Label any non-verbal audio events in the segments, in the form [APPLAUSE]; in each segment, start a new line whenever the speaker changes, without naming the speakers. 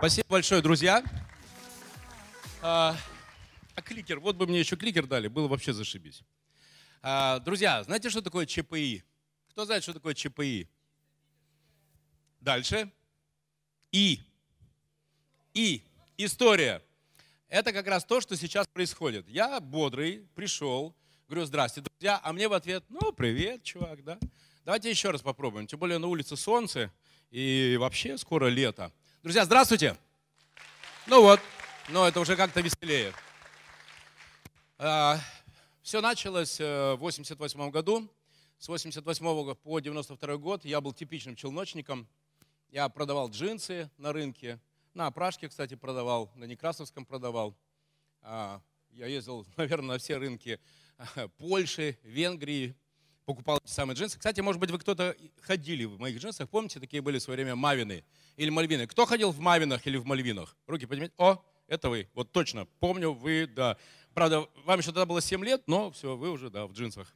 Спасибо большое, друзья. А, а кликер, вот бы мне еще кликер дали, было вообще зашибись. А, друзья, знаете, что такое ЧПИ? Кто знает, что такое ЧПИ? Дальше. И. И. История. Это как раз то, что сейчас происходит. Я бодрый, пришел, говорю, здрасте, друзья, а мне в ответ, ну, привет, чувак, да. Давайте еще раз попробуем. Тем более на улице солнце и вообще скоро лето. Друзья, здравствуйте. Ну вот, но это уже как-то веселее. А, Все началось э, в 88 году. С 88 по 92 год я был типичным челночником. Я продавал джинсы на рынке. На опрашке, кстати, продавал, на Некрасовском продавал. А, Я ездил, [LAUGHS] наверное, на все рынки Польши, Венгрии, покупал эти самые джинсы. Кстати, может быть, вы кто-то ходили в моих джинсах. Помните, такие были в свое время Мавины или Мальвины? Кто ходил в Мавинах или в Мальвинах? Руки поднимите. О, это вы. Вот точно. Помню, вы, да. Правда, вам еще тогда было 7 лет, но все, вы уже, да, в джинсах.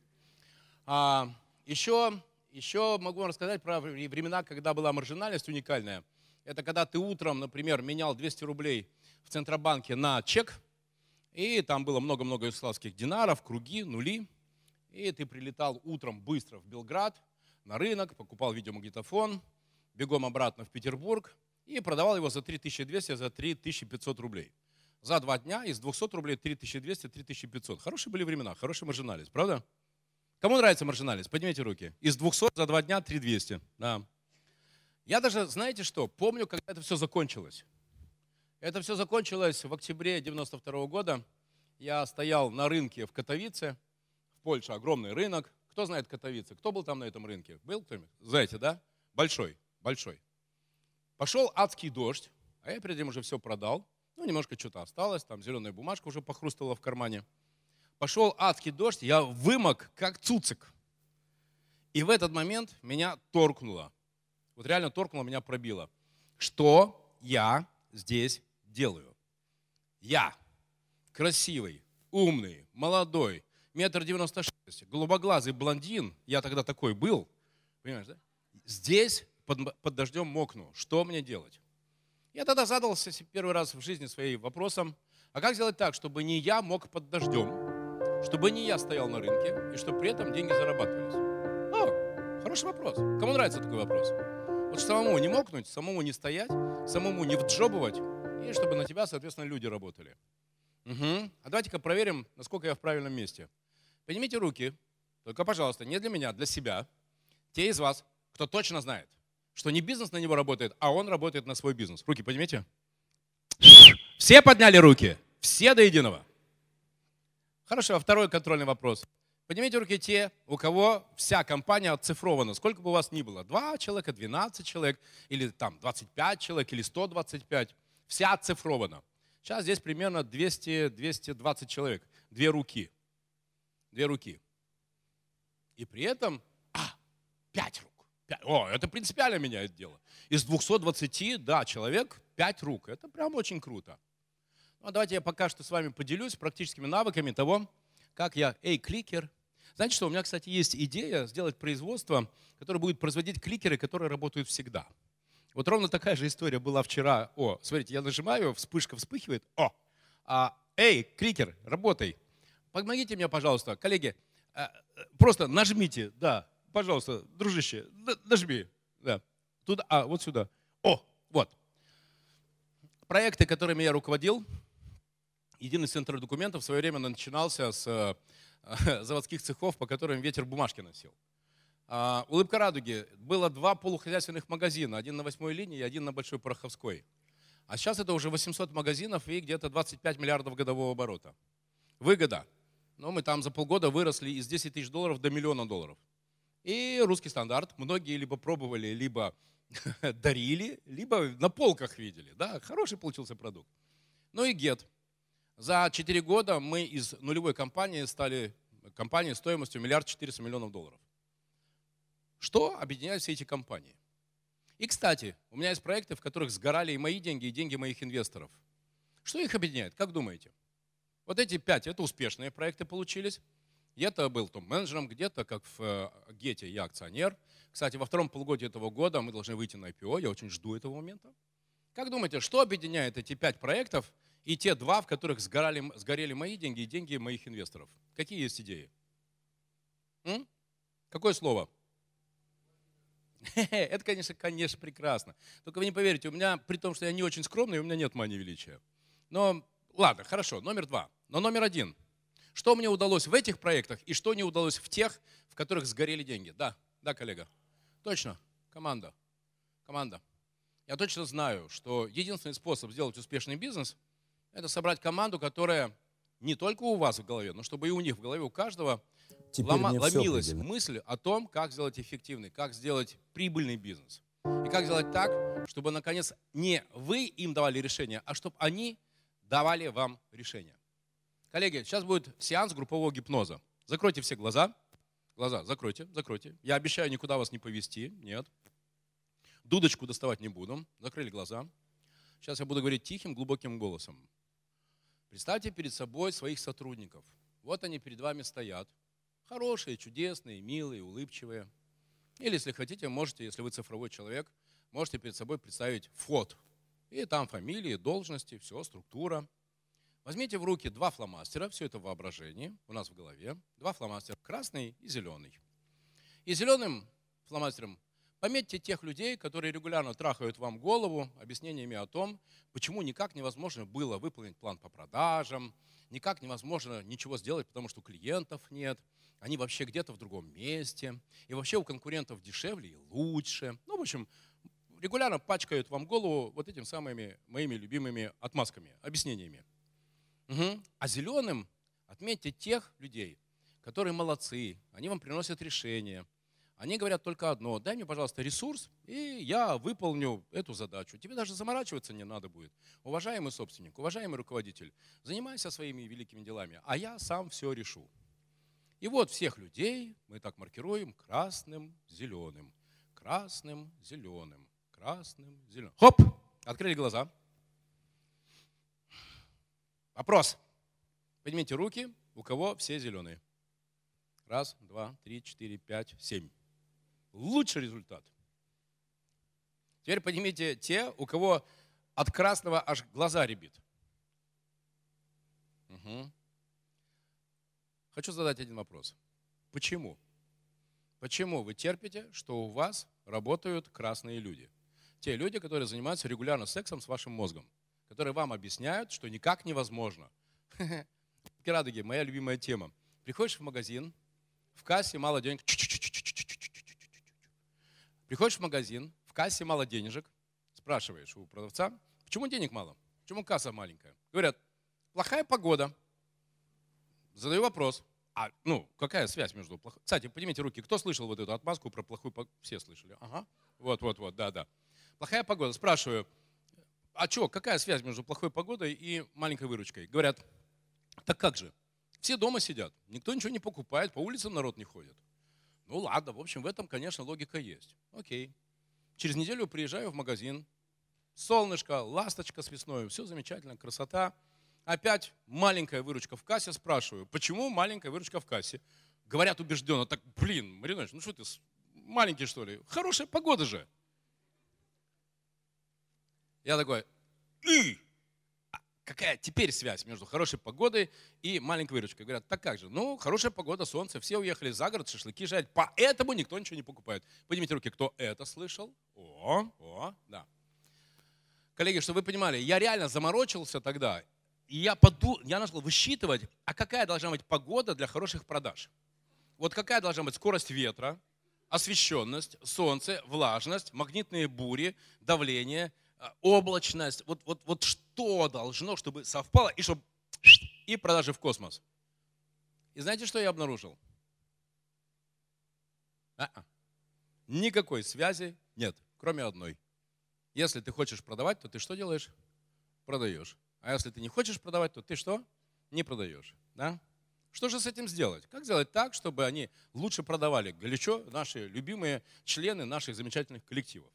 А, еще, еще могу вам рассказать про времена, когда была маржинальность уникальная. Это когда ты утром, например, менял 200 рублей в Центробанке на чек, и там было много-много югославских динаров, круги, нули. И ты прилетал утром быстро в Белград, на рынок, покупал видеомагнитофон, бегом обратно в Петербург и продавал его за 3200, за 3500 рублей. За два дня из 200 рублей 3200, 3500. Хорошие были времена, хороший маржинальность, правда? Кому нравится маржинальность? Поднимите руки. Из 200 за два дня 3200. Да. Я даже, знаете что, помню, когда это все закончилось. Это все закончилось в октябре 92 года. Я стоял на рынке в Катовице, в Польше, огромный рынок. Кто знает Катовице? Кто был там на этом рынке? Был кто-нибудь? Знаете, да? Большой, большой. Пошел адский дождь, а я перед этим уже все продал. Ну, немножко что-то осталось, там зеленая бумажка уже похрустала в кармане. Пошел адский дождь, я вымок, как цуцик. И в этот момент меня торкнуло. Вот реально торкнуло, меня пробило. Что я здесь делаю? Я красивый, умный, молодой, метр девяносто шесть, голубоглазый блондин, я тогда такой был, понимаешь, да? Здесь под, под дождем мокну. Что мне делать? Я тогда задался первый раз в жизни своей вопросом, а как сделать так, чтобы не я мог под дождем, чтобы не я стоял на рынке, и чтобы при этом деньги зарабатывались? О, хороший вопрос. Кому нравится такой вопрос? Вот самому не мокнуть, самому не стоять, самому не вджобывать, и чтобы на тебя, соответственно, люди работали. Угу. А давайте-ка проверим, насколько я в правильном месте. Поднимите руки, только, пожалуйста, не для меня, а для себя. Те из вас, кто точно знает, что не бизнес на него работает, а он работает на свой бизнес. Руки поднимите. Все подняли руки? Все до единого? Хорошо, а второй контрольный вопрос. Поднимите руки те, у кого вся компания оцифрована. Сколько бы у вас ни было, два человека, 12 человек, или там 25 человек, или 125. Вся оцифрована. Сейчас здесь примерно 200-220 человек. Две руки. Две руки. И при этом, а, пять рук. О, это принципиально меняет дело. Из 220, да, человек, 5 рук. Это прям очень круто. Ну, а давайте я пока что с вами поделюсь практическими навыками того, как я, эй, кликер. Знаете что, у меня, кстати, есть идея сделать производство, которое будет производить кликеры, которые работают всегда. Вот ровно такая же история была вчера. О, смотрите, я нажимаю, вспышка вспыхивает. О, а, эй, кликер, работай. Помогите мне, пожалуйста, коллеги, э, просто нажмите, да, пожалуйста, дружище, нажми. Да. Туда, а, вот сюда. О, вот. Проекты, которыми я руководил, единый центр документов в свое время начинался с э, [LAUGHS] заводских цехов, по которым ветер бумажки носил. А, Улыбка радуги. Было два полухозяйственных магазина, один на восьмой линии и один на Большой Пороховской. А сейчас это уже 800 магазинов и где-то 25 миллиардов годового оборота. Выгода. Но мы там за полгода выросли из 10 тысяч долларов до миллиона долларов. И русский стандарт многие либо пробовали, либо [LAUGHS] дарили, либо на полках видели. Да, хороший получился продукт. Ну и Get. За 4 года мы из нулевой компании стали компанией стоимостью миллиард четыреста миллионов долларов. Что объединяет все эти компании? И, кстати, у меня есть проекты, в которых сгорали и мои деньги, и деньги моих инвесторов. Что их объединяет? Как думаете? Вот эти пять, это успешные проекты получились. Где-то был топ-менеджером, где-то, как в э, Гете, я акционер. Кстати, во втором полугодии этого года мы должны выйти на IPO, я очень жду этого момента. Как думаете, что объединяет эти пять проектов и те два, в которых сгорали, сгорели мои деньги и деньги моих инвесторов? Какие есть идеи? М? Какое слово? [LAUGHS] Это, конечно, конечно, прекрасно. Только вы не поверите, у меня, при том, что я не очень скромный, у меня нет мании величия. Но, ладно, хорошо, номер два. Но номер один. Что мне удалось в этих проектах и что не удалось в тех, в которых сгорели деньги? Да, да, коллега. Точно, команда. Команда. Я точно знаю, что единственный способ сделать успешный бизнес – это собрать команду, которая не только у вас в голове, но чтобы и у них в голове, у каждого Теперь лома, ломилась мысль о том, как сделать эффективный, как сделать прибыльный бизнес. И как сделать так, чтобы, наконец, не вы им давали решение, а чтобы они давали вам решение. Коллеги, сейчас будет сеанс группового гипноза. Закройте все глаза. Глаза закройте, закройте. Я обещаю никуда вас не повести. Нет. Дудочку доставать не буду. Закрыли глаза. Сейчас я буду говорить тихим, глубоким голосом. Представьте перед собой своих сотрудников. Вот они перед вами стоят. Хорошие, чудесные, милые, улыбчивые. Или, если хотите, можете, если вы цифровой человек, можете перед собой представить фот. И там фамилии, должности, все, структура. Возьмите в руки два фломастера, все это в воображении, у нас в голове. Два фломастера, красный и зеленый. И зеленым фломастером Пометьте тех людей, которые регулярно трахают вам голову объяснениями о том, почему никак невозможно было выполнить план по продажам, никак невозможно ничего сделать, потому что клиентов нет, они вообще где-то в другом месте, и вообще у конкурентов дешевле и лучше. Ну, в общем, регулярно пачкают вам голову вот этими самыми моими любимыми отмазками, объяснениями. Угу. А зеленым отметьте тех людей, которые молодцы, они вам приносят решения, они говорят только одно, дай мне, пожалуйста, ресурс, и я выполню эту задачу. Тебе даже заморачиваться не надо будет. Уважаемый собственник, уважаемый руководитель, занимайся своими великими делами, а я сам все решу. И вот всех людей мы так маркируем красным, зеленым, красным, зеленым, красным, зеленым. Хоп! Открыли глаза. Вопрос. Поднимите руки, у кого все зеленые. Раз, два, три, четыре, пять, семь лучший результат. Теперь поднимите те, у кого от красного аж глаза ребит. Угу. Хочу задать один вопрос. Почему? Почему вы терпите, что у вас работают красные люди? Те люди, которые занимаются регулярно сексом с вашим мозгом, которые вам объясняют, что никак невозможно. [LAUGHS] Радуги, моя любимая тема. Приходишь в магазин, в кассе мало денег, Приходишь в магазин, в кассе мало денежек, спрашиваешь у продавца, почему денег мало? Почему касса маленькая? Говорят, плохая погода. Задаю вопрос, а ну, какая связь между плохой... Кстати, поднимите руки, кто слышал вот эту отмазку про плохую погоду? Все слышали. Ага. Вот, вот, вот, да, да. Плохая погода. Спрашиваю, а что, какая связь между плохой погодой и маленькой выручкой? Говорят, так как же? Все дома сидят, никто ничего не покупает, по улицам народ не ходит. Ну ладно, в общем, в этом, конечно, логика есть. Окей. Через неделю приезжаю в магазин. Солнышко, ласточка с весной, все замечательно, красота. Опять маленькая выручка в кассе. Спрашиваю, почему маленькая выручка в кассе? Говорят убежденно, так, блин, Маринович, ну что ты, маленький что ли? Хорошая погода же. Я такой, и какая теперь связь между хорошей погодой и маленькой выручкой? Говорят, так как же? Ну, хорошая погода, солнце, все уехали за город, шашлыки жарить, поэтому никто ничего не покупает. Поднимите руки, кто это слышал? О, о, да. Коллеги, чтобы вы понимали, я реально заморочился тогда, и я, поду, я начал высчитывать, а какая должна быть погода для хороших продаж. Вот какая должна быть скорость ветра, освещенность, солнце, влажность, магнитные бури, давление – а, облачность, вот, вот, вот что должно, чтобы совпало, и чтобы и продажи в космос. И знаете, что я обнаружил? А-а. Никакой связи нет, кроме одной. Если ты хочешь продавать, то ты что делаешь? Продаешь. А если ты не хочешь продавать, то ты что? Не продаешь. Да? Что же с этим сделать? Как сделать так, чтобы они лучше продавали горячо наши любимые члены наших замечательных коллективов?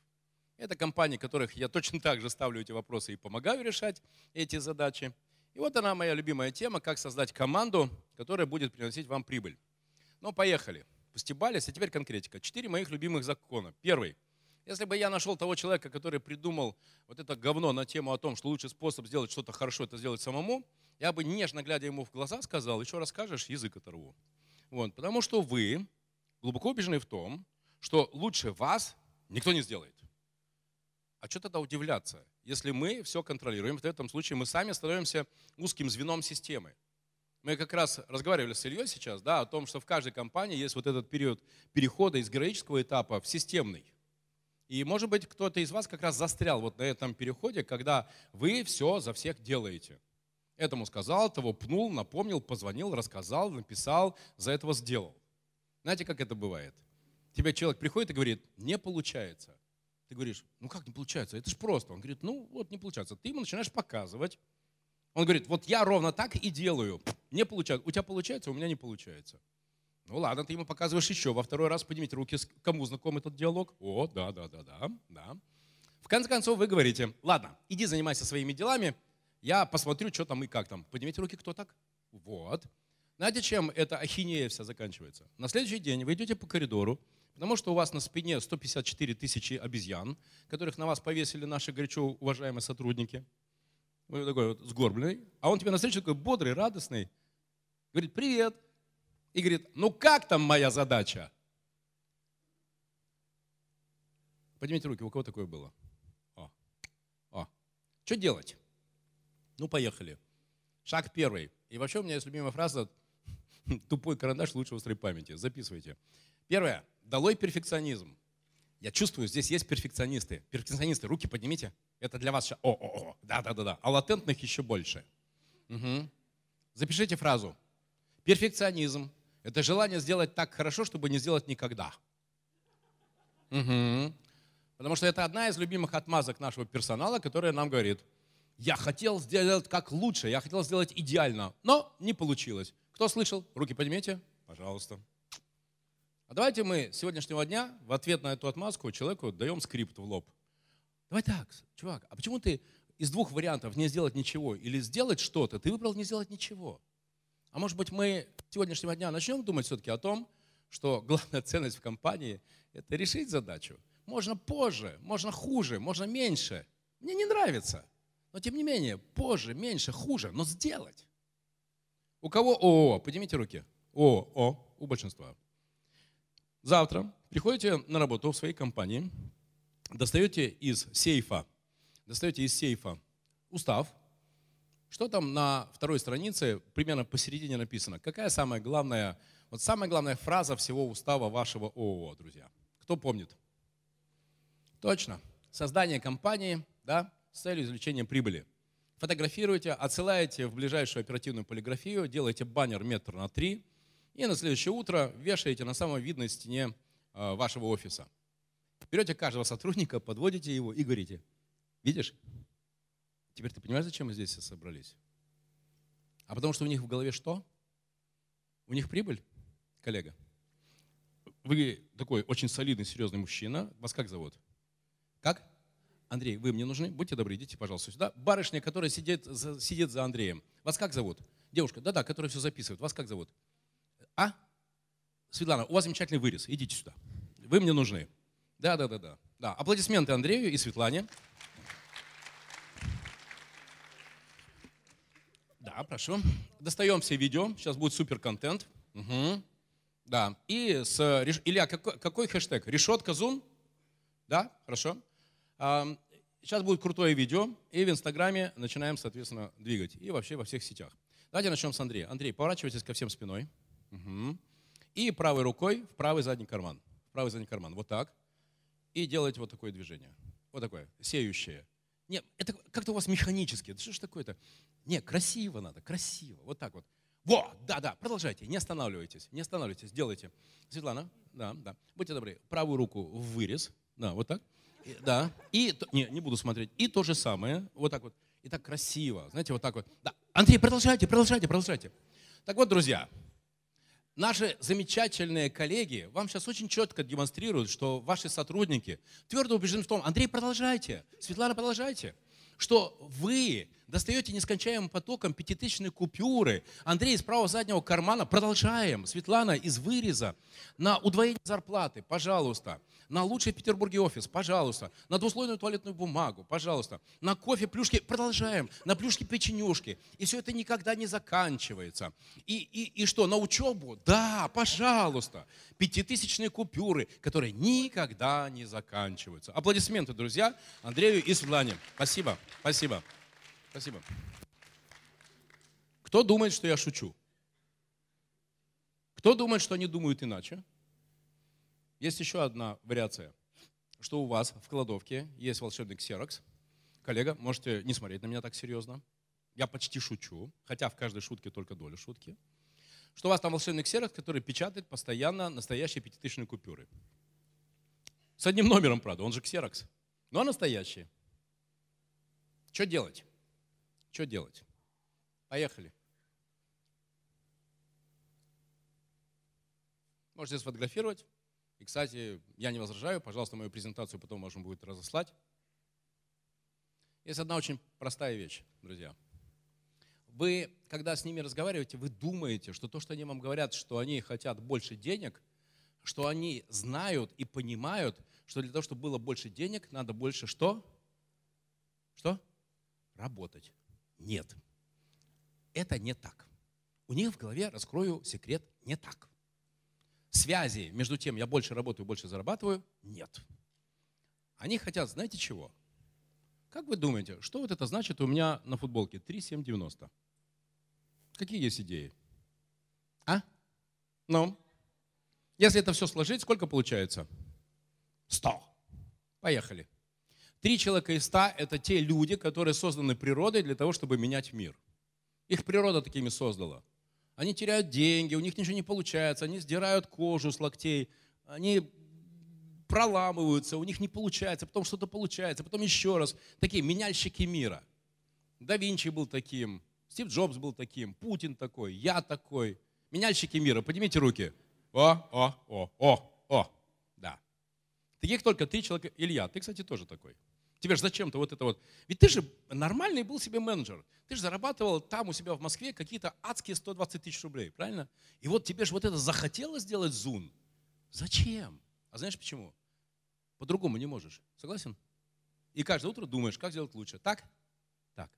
Это компании, которых я точно так же ставлю эти вопросы и помогаю решать эти задачи. И вот она моя любимая тема, как создать команду, которая будет приносить вам прибыль. Ну, поехали. Постебались, а теперь конкретика. Четыре моих любимых закона. Первый – Если бы я нашел того человека, который придумал вот это говно на тему о том, что лучший способ сделать что-то хорошо, это сделать самому, я бы нежно глядя ему в глаза сказал, еще раз скажешь, язык оторву. Вот, потому что вы глубоко убеждены в том, что лучше вас никто не сделает. А что тогда удивляться? Если мы все контролируем, в этом случае мы сами становимся узким звеном системы. Мы как раз разговаривали с Ильей сейчас да, о том, что в каждой компании есть вот этот период перехода из героического этапа в системный. И, может быть, кто-то из вас как раз застрял вот на этом переходе, когда вы все за всех делаете. Этому сказал, того пнул, напомнил, позвонил, рассказал, написал, за этого сделал. Знаете, как это бывает? Тебе человек приходит и говорит, не получается. Ты говоришь, ну как не получается? Это же просто. Он говорит, ну вот не получается. Ты ему начинаешь показывать. Он говорит, вот я ровно так и делаю. Не получается. У тебя получается, у меня не получается. Ну ладно, ты ему показываешь еще. Во второй раз поднимите руки. Кому знаком этот диалог? О, да, да, да, да, да. В конце концов вы говорите, ладно, иди занимайся своими делами, я посмотрю, что там и как там. Поднимите руки, кто так? Вот. Знаете, чем эта ахинея вся заканчивается? На следующий день вы идете по коридору, потому что у вас на спине 154 тысячи обезьян, которых на вас повесили наши горячо уважаемые сотрудники. Вы такой вот сгорбленный. А он тебе на встречу такой бодрый, радостный. Говорит, привет. И говорит, ну как там моя задача? Поднимите руки, у кого такое было? О. О. Что делать? Ну, поехали. Шаг первый. И вообще у меня есть любимая фраза «тупой карандаш лучше острой памяти». Записывайте. Первое. Долой перфекционизм. Я чувствую, здесь есть перфекционисты. Перфекционисты, руки поднимите. Это для вас сейчас. О, о, о, да, да, да, да. А латентных еще больше. Угу. Запишите фразу. Перфекционизм – это желание сделать так хорошо, чтобы не сделать никогда. Угу. Потому что это одна из любимых отмазок нашего персонала, которая нам говорит – я хотел сделать как лучше, я хотел сделать идеально, но не получилось. Кто слышал? Руки поднимите, пожалуйста. А давайте мы с сегодняшнего дня в ответ на эту отмазку человеку даем скрипт в лоб. Давай так, чувак, а почему ты из двух вариантов не сделать ничего или сделать что-то, ты выбрал не сделать ничего? А может быть мы с сегодняшнего дня начнем думать все-таки о том, что главная ценность в компании – это решить задачу. Можно позже, можно хуже, можно меньше. Мне не нравится. Но тем не менее, позже, меньше, хуже, но сделать. У кого ООО? Поднимите руки. ООО у большинства. Завтра приходите на работу в своей компании, достаете из сейфа, достаете из сейфа устав. Что там на второй странице, примерно посередине написано? Какая самая главная, вот самая главная фраза всего устава вашего ООО, друзья? Кто помнит? Точно. Создание компании, да, с целью извлечения прибыли. Фотографируете, отсылаете в ближайшую оперативную полиграфию, делаете баннер метр на три и на следующее утро вешаете на самой видной стене а, вашего офиса. Берете каждого сотрудника, подводите его и говорите, видишь, теперь ты понимаешь, зачем мы здесь все собрались? А потому что у них в голове что? У них прибыль, коллега. Вы такой очень солидный, серьезный мужчина. Вас как зовут? Как? Андрей, вы мне нужны? Будьте добры, идите, пожалуйста, сюда. Барышня, которая сидит, за, сидит за Андреем. Вас как зовут? Девушка, да-да, которая все записывает. Вас как зовут? А? Светлана, у вас замечательный вырез. Идите сюда. Вы мне нужны. Да-да-да-да. Да. Аплодисменты Андрею и Светлане. Да, прошу. Достаем все видео. Сейчас будет супер контент. Угу. Да. И с... Илья, какой, какой хэштег? Решетка Зум? Да, хорошо. Сейчас будет крутое видео, и в Инстаграме начинаем, соответственно, двигать. И вообще во всех сетях. Давайте начнем с Андрея. Андрей, поворачивайтесь ко всем спиной. Угу. И правой рукой в правый задний карман. В правый задний карман. Вот так. И делайте вот такое движение. Вот такое, сеющее. Нет, это как-то у вас механически. Это что ж такое-то? Не, красиво надо, красиво. Вот так вот. Во, да, да, продолжайте, не останавливайтесь, не останавливайтесь, делайте. Светлана, да, да. Будьте добры, правую руку в вырез, да, вот так. Да. И, не, не буду смотреть. И то же самое, вот так вот. И так красиво, знаете, вот так вот. Да. Андрей, продолжайте, продолжайте, продолжайте. Так вот, друзья, наши замечательные коллеги вам сейчас очень четко демонстрируют, что ваши сотрудники твердо убеждены в том, Андрей, продолжайте, Светлана, продолжайте, что вы достаете нескончаемым потоком пятитысячные купюры. Андрей из правого заднего кармана. Продолжаем. Светлана из выреза. На удвоение зарплаты, пожалуйста. На лучший в Петербурге офис, пожалуйста. На двуслойную туалетную бумагу, пожалуйста. На кофе, плюшки, продолжаем. На плюшки, печенюшки. И все это никогда не заканчивается. И, и, и что, на учебу? Да, пожалуйста. Пятитысячные купюры, которые никогда не заканчиваются. Аплодисменты, друзья, Андрею и Светлане. Спасибо, спасибо, спасибо. Кто думает, что я шучу? Кто думает, что они думают иначе? Есть еще одна вариация, что у вас в кладовке есть волшебный ксерокс. Коллега, можете не смотреть на меня так серьезно. Я почти шучу, хотя в каждой шутке только доля шутки. Что у вас там волшебный ксерокс, который печатает постоянно настоящие пятитысячные купюры. С одним номером, правда, он же ксерокс. Но настоящие. Что делать? Что делать? Поехали. Можете сфотографировать. И, кстати, я не возражаю, пожалуйста, мою презентацию потом можно будет разослать. Есть одна очень простая вещь, друзья. Вы, когда с ними разговариваете, вы думаете, что то, что они вам говорят, что они хотят больше денег, что они знают и понимают, что для того, чтобы было больше денег, надо больше что? Что? Работать. Нет. Это не так. У них в голове, раскрою секрет, не так связи между тем, я больше работаю, больше зарабатываю, нет. Они хотят, знаете чего? Как вы думаете, что вот это значит у меня на футболке 3,790? Какие есть идеи? А? Ну? Если это все сложить, сколько получается? 100. Поехали. Три человека из ста – это те люди, которые созданы природой для того, чтобы менять мир. Их природа такими создала. Они теряют деньги, у них ничего не получается, они сдирают кожу с локтей, они проламываются, у них не получается, потом что-то получается, потом еще раз. Такие меняльщики мира. Да Винчи был таким, Стив Джобс был таким, Путин такой, я такой. Меняльщики мира, поднимите руки. О, о, о, о, о, да. Таких только три человека. Илья, ты, кстати, тоже такой. Тебе же зачем-то вот это вот. Ведь ты же нормальный был себе менеджер. Ты же зарабатывал там у себя в Москве какие-то адские 120 тысяч рублей, правильно? И вот тебе же вот это захотелось сделать зун. Зачем? А знаешь почему? По-другому не можешь. Согласен? И каждое утро думаешь, как сделать лучше. Так? Так.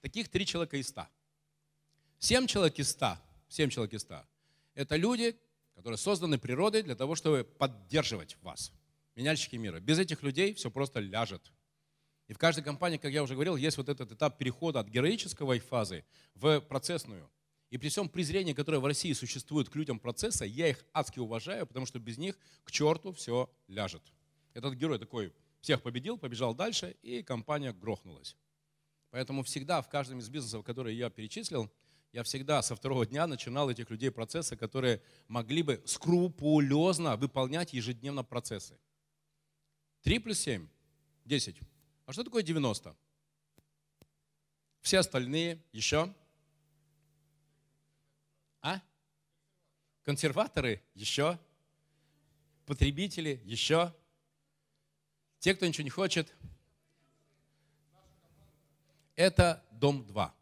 Таких три человека из ста. Семь человек из ста. Семь человек из ста. Это люди, которые созданы природой для того, чтобы поддерживать вас. Меняльщики мира. Без этих людей все просто ляжет. И в каждой компании, как я уже говорил, есть вот этот этап перехода от героической фазы в процессную. И при всем презрении, которое в России существует к людям процесса, я их адски уважаю, потому что без них к черту все ляжет. Этот герой такой всех победил, побежал дальше, и компания грохнулась. Поэтому всегда в каждом из бизнесов, которые я перечислил, я всегда со второго дня начинал этих людей процесса, которые могли бы скрупулезно выполнять ежедневно процессы. 3 плюс 7 – 10. А что такое 90? Все остальные еще? А? Консерваторы еще? Потребители еще? Те, кто ничего не хочет? Это дом 2.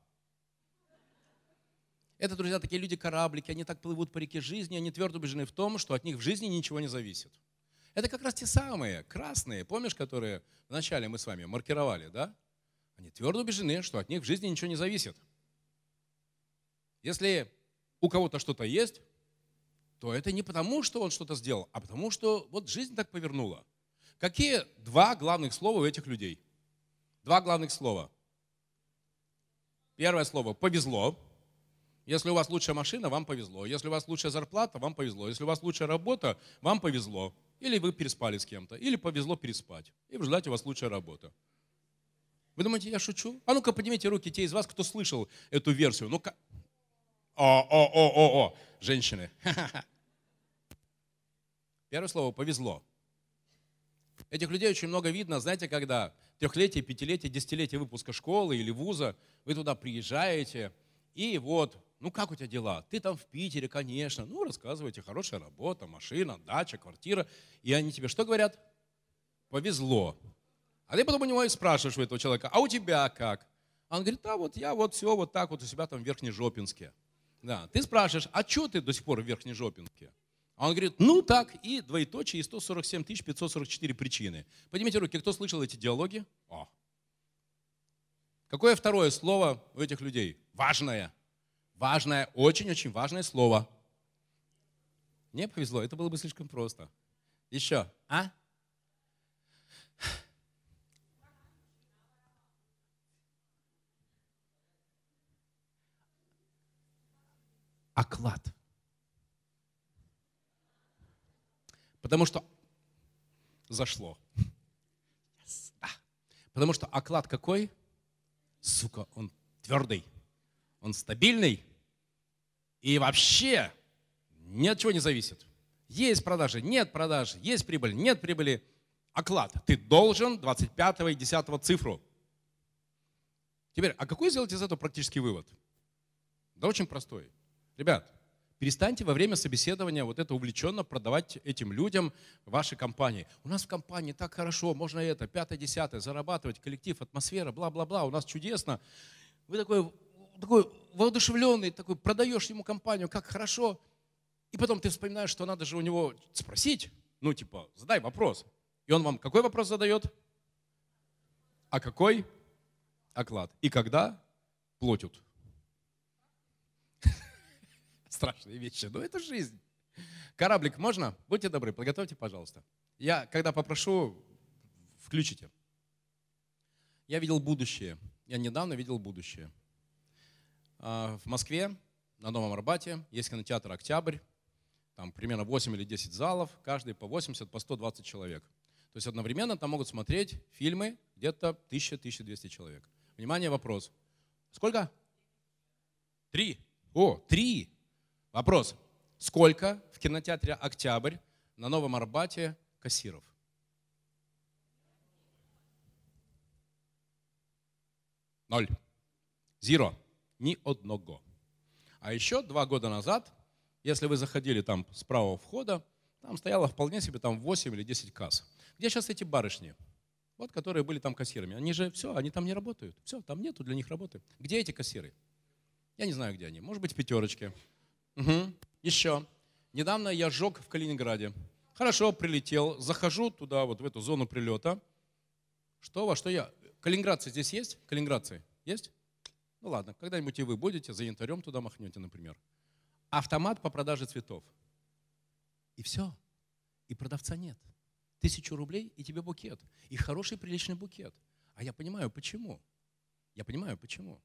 Это, друзья, такие люди-кораблики, они так плывут по реке жизни, они твердо убеждены в том, что от них в жизни ничего не зависит. Это как раз те самые красные, помнишь, которые вначале мы с вами маркировали, да? Они твердо убеждены, что от них в жизни ничего не зависит. Если у кого-то что-то есть, то это не потому, что он что-то сделал, а потому, что вот жизнь так повернула. Какие два главных слова у этих людей? Два главных слова. Первое слово – повезло. Если у вас лучшая машина, вам повезло. Если у вас лучшая зарплата, вам повезло. Если у вас лучшая работа, вам повезло. Или вы переспали с кем-то, или повезло переспать. И в результате у вас лучшая работа. Вы думаете, я шучу? А ну-ка поднимите руки те из вас, кто слышал эту версию. Ну-ка. О, о, о, о, о, женщины. [LAUGHS] Первое слово повезло. Этих людей очень много видно, знаете, когда трехлетие, пятилетие, десятилетие выпуска школы или вуза, вы туда приезжаете, и вот ну как у тебя дела? Ты там в Питере, конечно. Ну, рассказывайте, хорошая работа, машина, дача, квартира. И они тебе что говорят? Повезло. А ты потом у него и спрашиваешь у этого человека, а у тебя как? А он говорит, да, вот я вот все вот так вот у себя там в Верхнежопинске. Да. Ты спрашиваешь, а что ты до сих пор в Верхнежопинске? А он говорит, ну так, и двоеточие, и 147 544 причины. Поднимите руки, кто слышал эти диалоги? О. Какое второе слово у этих людей? Важное. Важное, очень-очень важное слово. Не повезло, это было бы слишком просто. Еще, а? Оклад. Потому что зашло. Yes. Да. Потому что оклад какой? Сука, он твердый, он стабильный. И вообще ни от чего не зависит. Есть продажи, нет продаж, есть прибыль, нет прибыли. Оклад. Ты должен 25 и 10 цифру. Теперь, а какой сделать из этого практический вывод? Да очень простой. Ребят, перестаньте во время собеседования вот это увлеченно продавать этим людям вашей компании. У нас в компании так хорошо, можно это, пятое, десятое, зарабатывать, коллектив, атмосфера, бла-бла-бла, у нас чудесно. Вы такой, такой воодушевленный, такой, продаешь ему компанию, как хорошо. И потом ты вспоминаешь, что надо же у него спросить, ну типа, задай вопрос. И он вам какой вопрос задает? А какой оклад? И когда платят? [LAUGHS] Страшные вещи, но это жизнь. Кораблик можно? Будьте добры, подготовьте, пожалуйста. Я, когда попрошу, включите. Я видел будущее. Я недавно видел будущее. А, в Москве, на Новом Арбате, есть кинотеатр «Октябрь» там примерно 8 или 10 залов, каждый по 80, по 120 человек. То есть одновременно там могут смотреть фильмы где-то 1000-1200 человек. Внимание, вопрос. Сколько? Три. О, три. Вопрос. Сколько в кинотеатре «Октябрь» на Новом Арбате кассиров? Ноль. Зеро. Ни одного. А еще два года назад если вы заходили там с правого входа, там стояло вполне себе там 8 или 10 касс. Где сейчас эти барышни? Вот, которые были там кассирами. Они же, все, они там не работают. Все, там нету для них работы. Где эти кассиры? Я не знаю, где они. Может быть, в пятерочке. Угу. Еще. Недавно я сжег в Калининграде. Хорошо, прилетел. Захожу туда, вот в эту зону прилета. Что во что я? Калининградцы здесь есть? Калининградцы есть? Ну ладно, когда-нибудь и вы будете, за янтарем туда махнете, например автомат по продаже цветов. И все. И продавца нет. Тысячу рублей, и тебе букет. И хороший, приличный букет. А я понимаю, почему. Я понимаю, почему.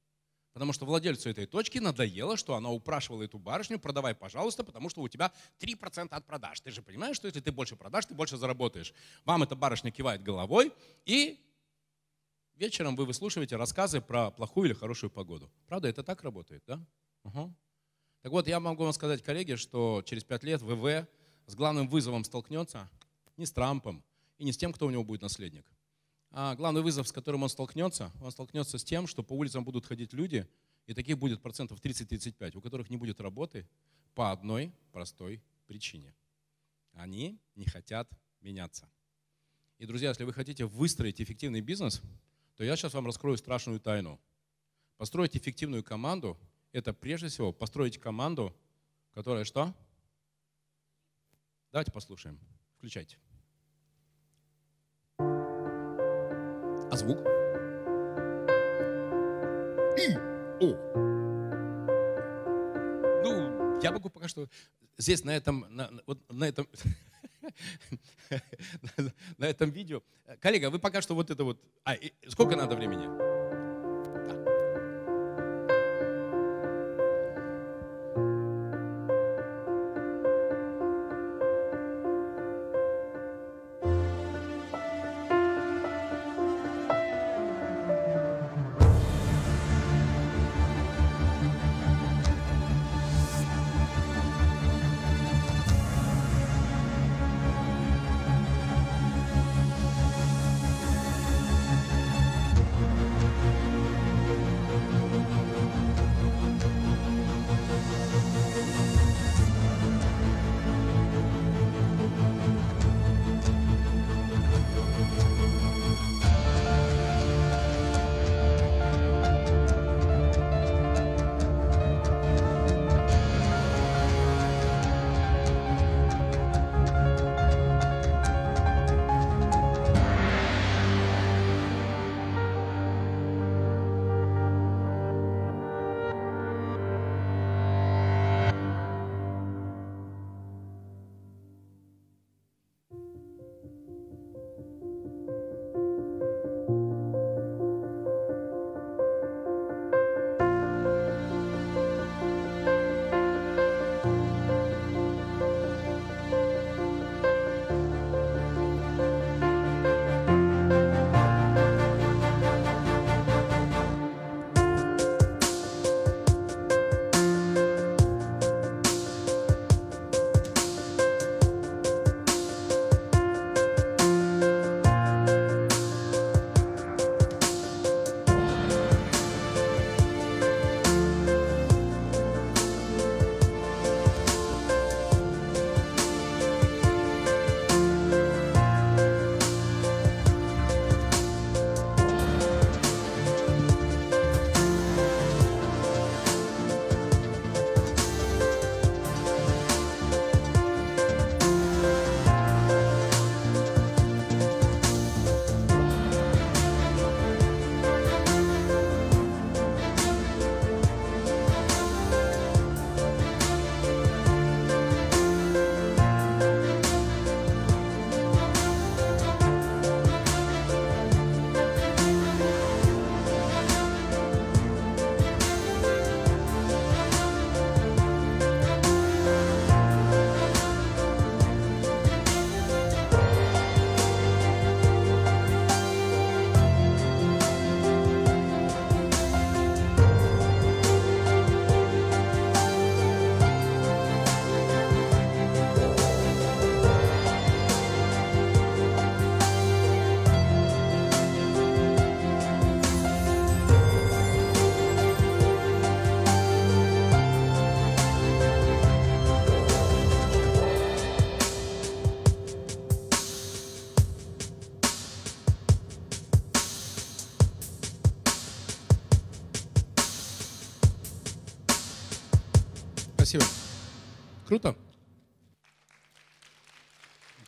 Потому что владельцу этой точки надоело, что она упрашивала эту барышню, продавай, пожалуйста, потому что у тебя 3% от продаж. Ты же понимаешь, что если ты больше продашь, ты больше заработаешь. Вам эта барышня кивает головой, и вечером вы выслушиваете рассказы про плохую или хорошую погоду. Правда, это так работает, да? Угу. Так вот, я могу вам сказать, коллеги, что через пять лет ВВ с главным вызовом столкнется не с Трампом и не с тем, кто у него будет наследник. А главный вызов, с которым он столкнется, он столкнется с тем, что по улицам будут ходить люди, и таких будет процентов 30-35, у которых не будет работы по одной простой причине. Они не хотят меняться. И, друзья, если вы хотите выстроить эффективный бизнес, то я сейчас вам раскрою страшную тайну. Построить эффективную команду это прежде всего построить команду, которая что? Давайте послушаем. Включайте. А звук? И, о. Ну, я могу пока что здесь на этом, на, вот на этом, [LAUGHS] [LAUGHS] на этом видео. Коллега, вы пока что вот это вот. А, сколько надо времени?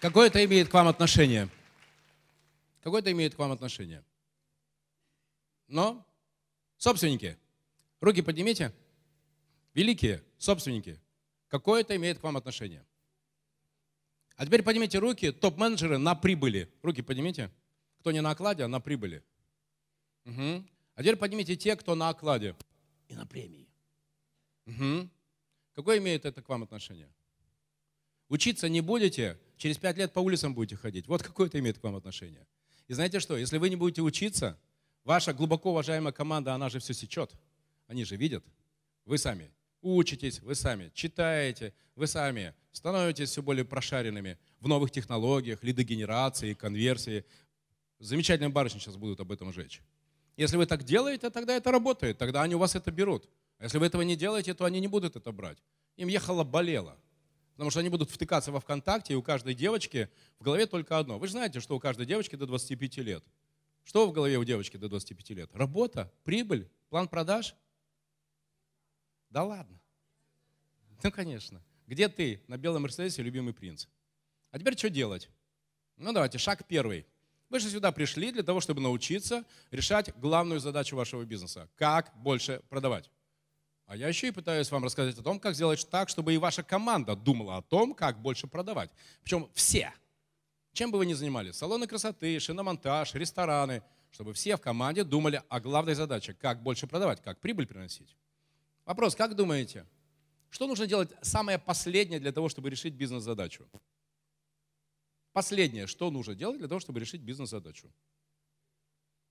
Какое это имеет к вам отношение? Какое это имеет к вам отношение? Но, собственники, руки поднимите. Великие собственники, какое это имеет к вам отношение? А теперь поднимите руки, топ-менеджеры на прибыли. Руки поднимите. Кто не на окладе, а на прибыли. Угу. А теперь поднимите те, кто на окладе и на премии. Угу. Какое имеет это к вам отношение? Учиться не будете, через пять лет по улицам будете ходить. Вот какое это имеет к вам отношение. И знаете что, если вы не будете учиться, ваша глубоко уважаемая команда, она же все сечет. Они же видят. Вы сами учитесь, вы сами читаете, вы сами становитесь все более прошаренными в новых технологиях, лидогенерации, конверсии. Замечательные барышни сейчас будут об этом жечь. Если вы так делаете, тогда это работает, тогда они у вас это берут. А если вы этого не делаете, то они не будут это брать. Им ехало болело. Потому что они будут втыкаться во ВКонтакте, и у каждой девочки в голове только одно. Вы же знаете, что у каждой девочки до 25 лет. Что в голове у девочки до 25 лет? Работа, прибыль, план продаж. Да ладно. [LAUGHS] Ну, конечно. Где ты на белом Мерседесе, любимый принц? А теперь что делать? Ну, давайте, шаг первый. Вы же сюда пришли для того, чтобы научиться решать главную задачу вашего бизнеса. Как больше продавать. А я еще и пытаюсь вам рассказать о том, как сделать так, чтобы и ваша команда думала о том, как больше продавать. Причем все. Чем бы вы ни занимались, салоны красоты, шиномонтаж, рестораны, чтобы все в команде думали о главной задаче, как больше продавать, как прибыль приносить. Вопрос, как думаете, что нужно делать самое последнее для того, чтобы решить бизнес-задачу? Последнее, что нужно делать для того, чтобы решить бизнес-задачу?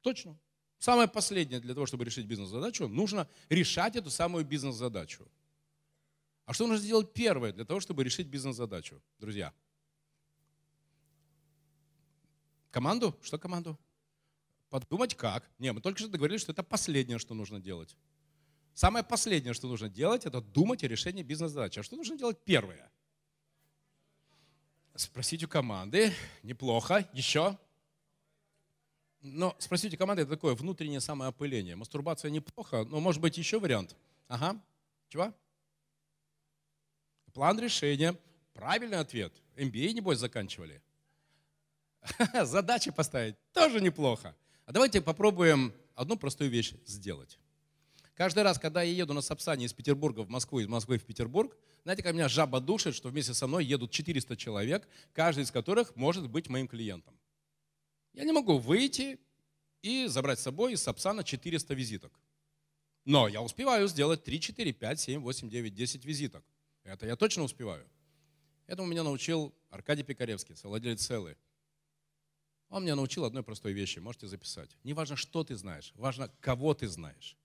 Точно. Самое последнее для того, чтобы решить бизнес-задачу, нужно решать эту самую бизнес-задачу. А что нужно сделать первое для того, чтобы решить бизнес-задачу, друзья? Команду? Что команду? Подумать как? Не, мы только что договорились, что это последнее, что нужно делать. Самое последнее, что нужно делать, это думать о решении бизнес-задачи. А что нужно делать первое? Спросить у команды. Неплохо. Еще? Но спросите команды, это такое внутреннее самоопыление. Мастурбация неплохо, но может быть еще вариант. Ага. Чего? План решения. Правильный ответ. MBA, небось, заканчивали. [LAUGHS] Задачи поставить тоже неплохо. А давайте попробуем одну простую вещь сделать. Каждый раз, когда я еду на Сапсане из Петербурга в Москву, из Москвы в Петербург, знаете, как меня жаба душит, что вместе со мной едут 400 человек, каждый из которых может быть моим клиентом. Я не могу выйти и забрать с собой из Сапсана 400 визиток. Но я успеваю сделать 3, 4, 5, 7, 8, 9, 10 визиток. Это я точно успеваю. Этому меня научил Аркадий Пикаревский, совладелец Селы. Он меня научил одной простой вещи, можете записать. Не важно, что ты знаешь, важно, кого ты знаешь.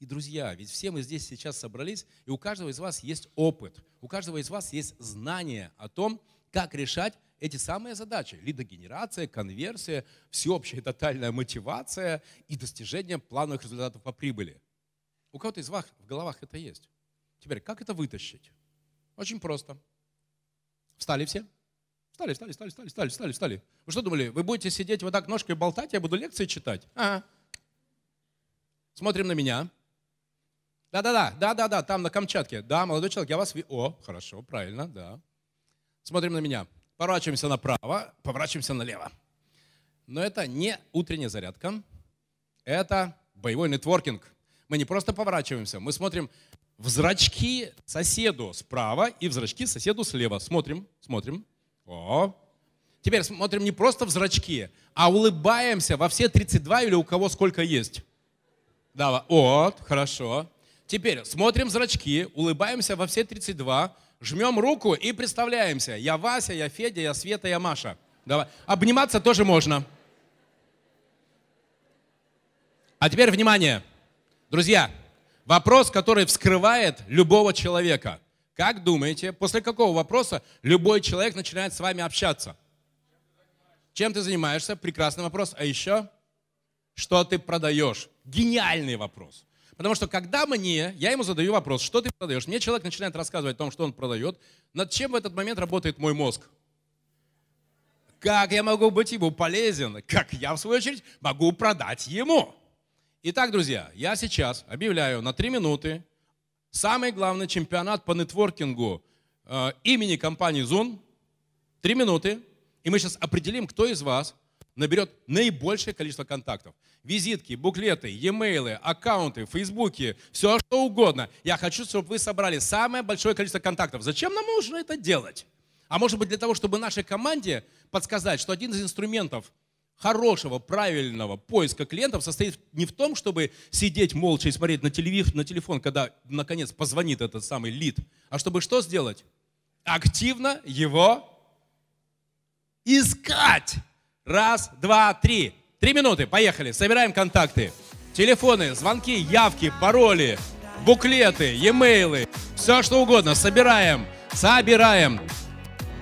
И, друзья, ведь все мы здесь сейчас собрались, и у каждого из вас есть опыт, у каждого из вас есть знание о том, как решать эти самые задачи. Лидогенерация, конверсия, всеобщая тотальная мотивация и достижение плановых результатов по прибыли. У кого-то из вас в головах это есть. Теперь, как это вытащить? Очень просто. Встали все? Встали, встали, встали, встали, встали, встали, встали. Вы что думали, вы будете сидеть вот так ножкой болтать, я буду лекции читать? Ага. Смотрим на меня. Да-да-да, да-да-да, там на Камчатке. Да, молодой человек, я вас. О, хорошо, правильно, да. Смотрим на меня. Поворачиваемся направо, поворачиваемся налево. Но это не утренняя зарядка, это боевой нетворкинг. Мы не просто поворачиваемся, мы смотрим в зрачки соседу справа и в зрачки соседу слева. Смотрим, смотрим. О. Теперь смотрим не просто в зрачки, а улыбаемся во все 32 или у кого сколько есть. Да, вот, хорошо. Теперь смотрим в зрачки, улыбаемся во все 32, жмем руку и представляемся. Я Вася, я Федя, я Света, я Маша. Давай. Обниматься тоже можно. А теперь внимание. Друзья, вопрос, который вскрывает любого человека. Как думаете, после какого вопроса любой человек начинает с вами общаться? Чем ты занимаешься? Прекрасный вопрос. А еще, что ты продаешь? Гениальный вопрос. Потому что когда мне, я ему задаю вопрос, что ты продаешь, мне человек начинает рассказывать о том, что он продает, над чем в этот момент работает мой мозг. Как я могу быть ему полезен? Как я, в свою очередь, могу продать ему? Итак, друзья, я сейчас объявляю на три минуты Самый главный чемпионат по нетворкингу э, имени компании Zoom. Три минуты. И мы сейчас определим, кто из вас наберет наибольшее количество контактов. Визитки, буклеты, e-mail, аккаунты, фейсбуки, все что угодно. Я хочу, чтобы вы собрали самое большое количество контактов. Зачем нам нужно это делать? А может быть для того, чтобы нашей команде подсказать, что один из инструментов хорошего, правильного поиска клиентов состоит не в том, чтобы сидеть молча и смотреть на, телевизор, на телефон, когда наконец позвонит этот самый лид, а чтобы что сделать? Активно его искать. Раз, два, три. Три минуты, поехали. Собираем контакты. Телефоны, звонки, явки, пароли, буклеты, e-mail, все что угодно. Собираем, собираем.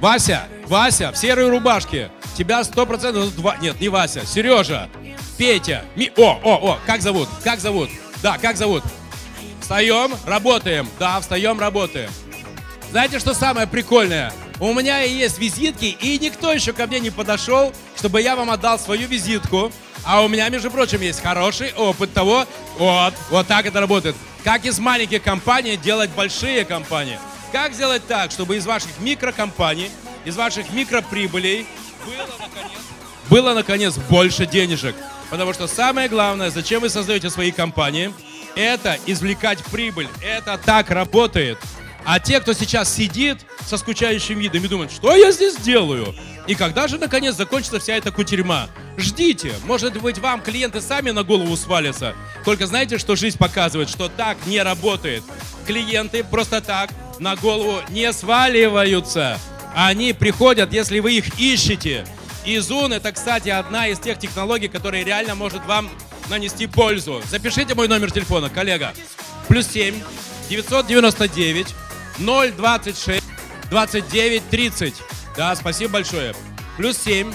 Вася, Вася, в серой рубашке. Тебя сто процентов... Нет, не Вася, Сережа, Петя. Ми... О, о, о, как зовут? Как зовут? Да, как зовут? Встаем, работаем. Да, встаем, работаем. Знаете, что самое прикольное? У меня и есть визитки, и никто еще ко мне не подошел, чтобы я вам отдал свою визитку. А у меня, между прочим, есть хороший опыт того, вот, вот так это работает. Как из маленьких компаний делать большие компании. Как сделать так, чтобы из ваших микрокомпаний, из ваших микроприбылей было, наконец, было, наконец, больше денежек. Потому что самое главное, зачем вы создаете свои компании, это извлекать прибыль. Это так работает. А те, кто сейчас сидит со скучающим видом и думает, что я здесь делаю? И когда же, наконец, закончится вся эта кутерьма? Ждите. Может быть, вам клиенты сами на голову свалятся. Только знаете, что жизнь показывает, что так не работает. Клиенты просто так на голову не сваливаются. Они приходят, если вы их ищете. И Zoom это, кстати, одна из тех технологий, которая реально может вам нанести пользу. Запишите мой номер телефона, коллега. Плюс 7 999 026 29 30. Да, спасибо большое. Плюс 7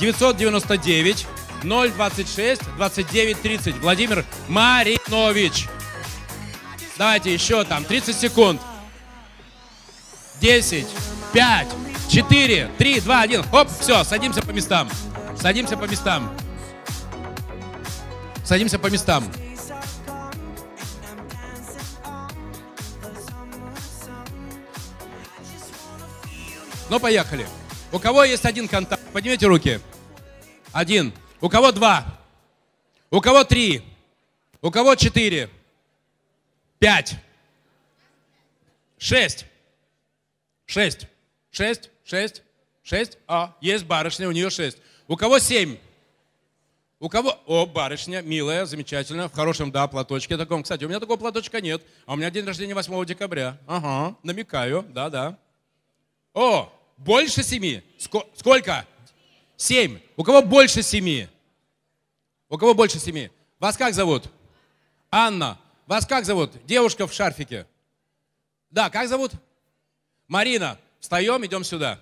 999 026 29 30. Владимир Маринович. Давайте еще там 30 секунд. 10, 5, 4, 3, 2, 1. Оп, все, садимся по местам. Садимся по местам. Садимся по местам. Ну, поехали. У кого есть один контакт? Поднимите руки. Один. У кого два? У кого три? У кого четыре? Пять. Шесть. Шесть. Шесть. Шесть. Шесть. А, есть барышня, у нее шесть. У кого семь? У кого? О, барышня, милая, замечательно, в хорошем, да, платочке таком. Кстати, у меня такого платочка нет, а у меня день рождения 8 декабря. Ага, намекаю, да-да. О, больше семи. Сколько? Семь. У кого больше семи? У кого больше семи? Вас как зовут? Анна. Вас как зовут? Девушка в шарфике. Да, как зовут? Марина. Встаем, идем сюда.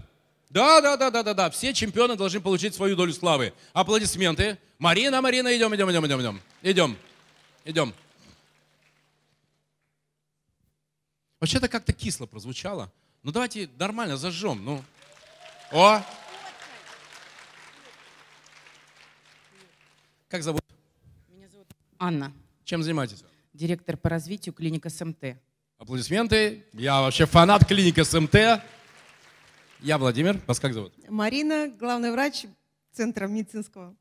Да, да, да, да, да, да. Все чемпионы должны получить свою долю славы. Аплодисменты. Марина, Марина, идем, идем, идем, идем, идем. Идем. Идем. Вообще-то как-то кисло прозвучало. Ну давайте нормально зажжем. Ну. О! Как зовут?
Меня зовут Анна.
Чем занимаетесь?
Директор по развитию клиника СМТ.
Аплодисменты. Я вообще фанат клиники СМТ. Я Владимир. Вас как зовут?
Марина, главный врач Центра медицинского.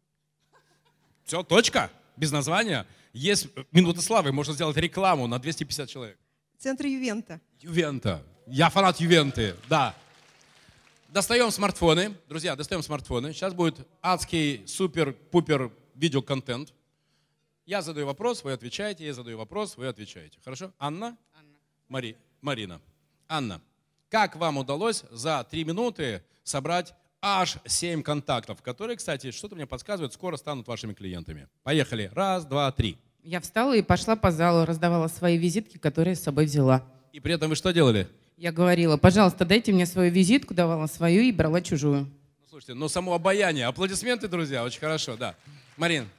Все, точка? Без названия? Есть минута славы, можно сделать рекламу на 250 человек.
Центр Ювента.
Ювента. Я фанат Ювенты, да. Достаем смартфоны. Друзья, достаем смартфоны. Сейчас будет адский супер-пупер видеоконтент. Я задаю вопрос, вы отвечаете, я задаю вопрос, вы отвечаете. Хорошо? Анна?
Анна.
Мари... Марина. Анна, как вам удалось за три минуты собрать аж 7 контактов, которые, кстати, что-то мне подсказывает, скоро станут вашими клиентами. Поехали. Раз, два, три.
Я встала и пошла по залу, раздавала свои визитки, которые с собой взяла.
И при этом вы что делали?
Я говорила, пожалуйста, дайте мне свою визитку, давала свою и брала чужую.
Ну, слушайте, ну само обаяние. Аплодисменты, друзья, очень хорошо, да. Марин,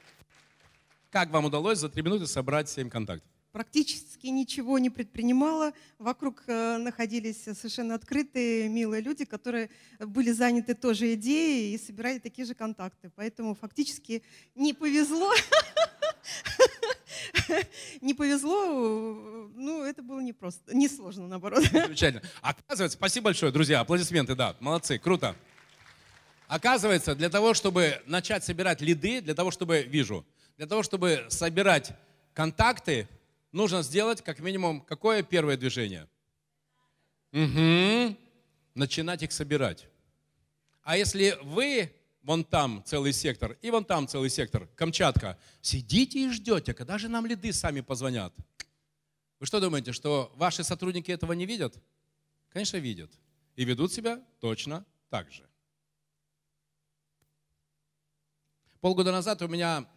как вам удалось за три минуты собрать семь контактов?
Практически ничего не предпринимала. Вокруг э, находились совершенно открытые, милые люди, которые были заняты тоже идеей и собирали такие же контакты. Поэтому фактически не повезло. Не повезло, ну, это было не просто, не сложно, наоборот.
Замечательно. Оказывается, спасибо большое, друзья, аплодисменты, да, молодцы, круто. Оказывается, для того, чтобы начать собирать лиды, для того, чтобы, вижу, для того, чтобы собирать контакты, нужно сделать как минимум какое первое движение? Угу. Начинать их собирать. А если вы вон там целый сектор и вон там целый сектор, Камчатка, сидите и ждете, когда же нам лиды сами позвонят? Вы что думаете, что ваши сотрудники этого не видят? Конечно, видят. И ведут себя точно так же. Полгода назад у меня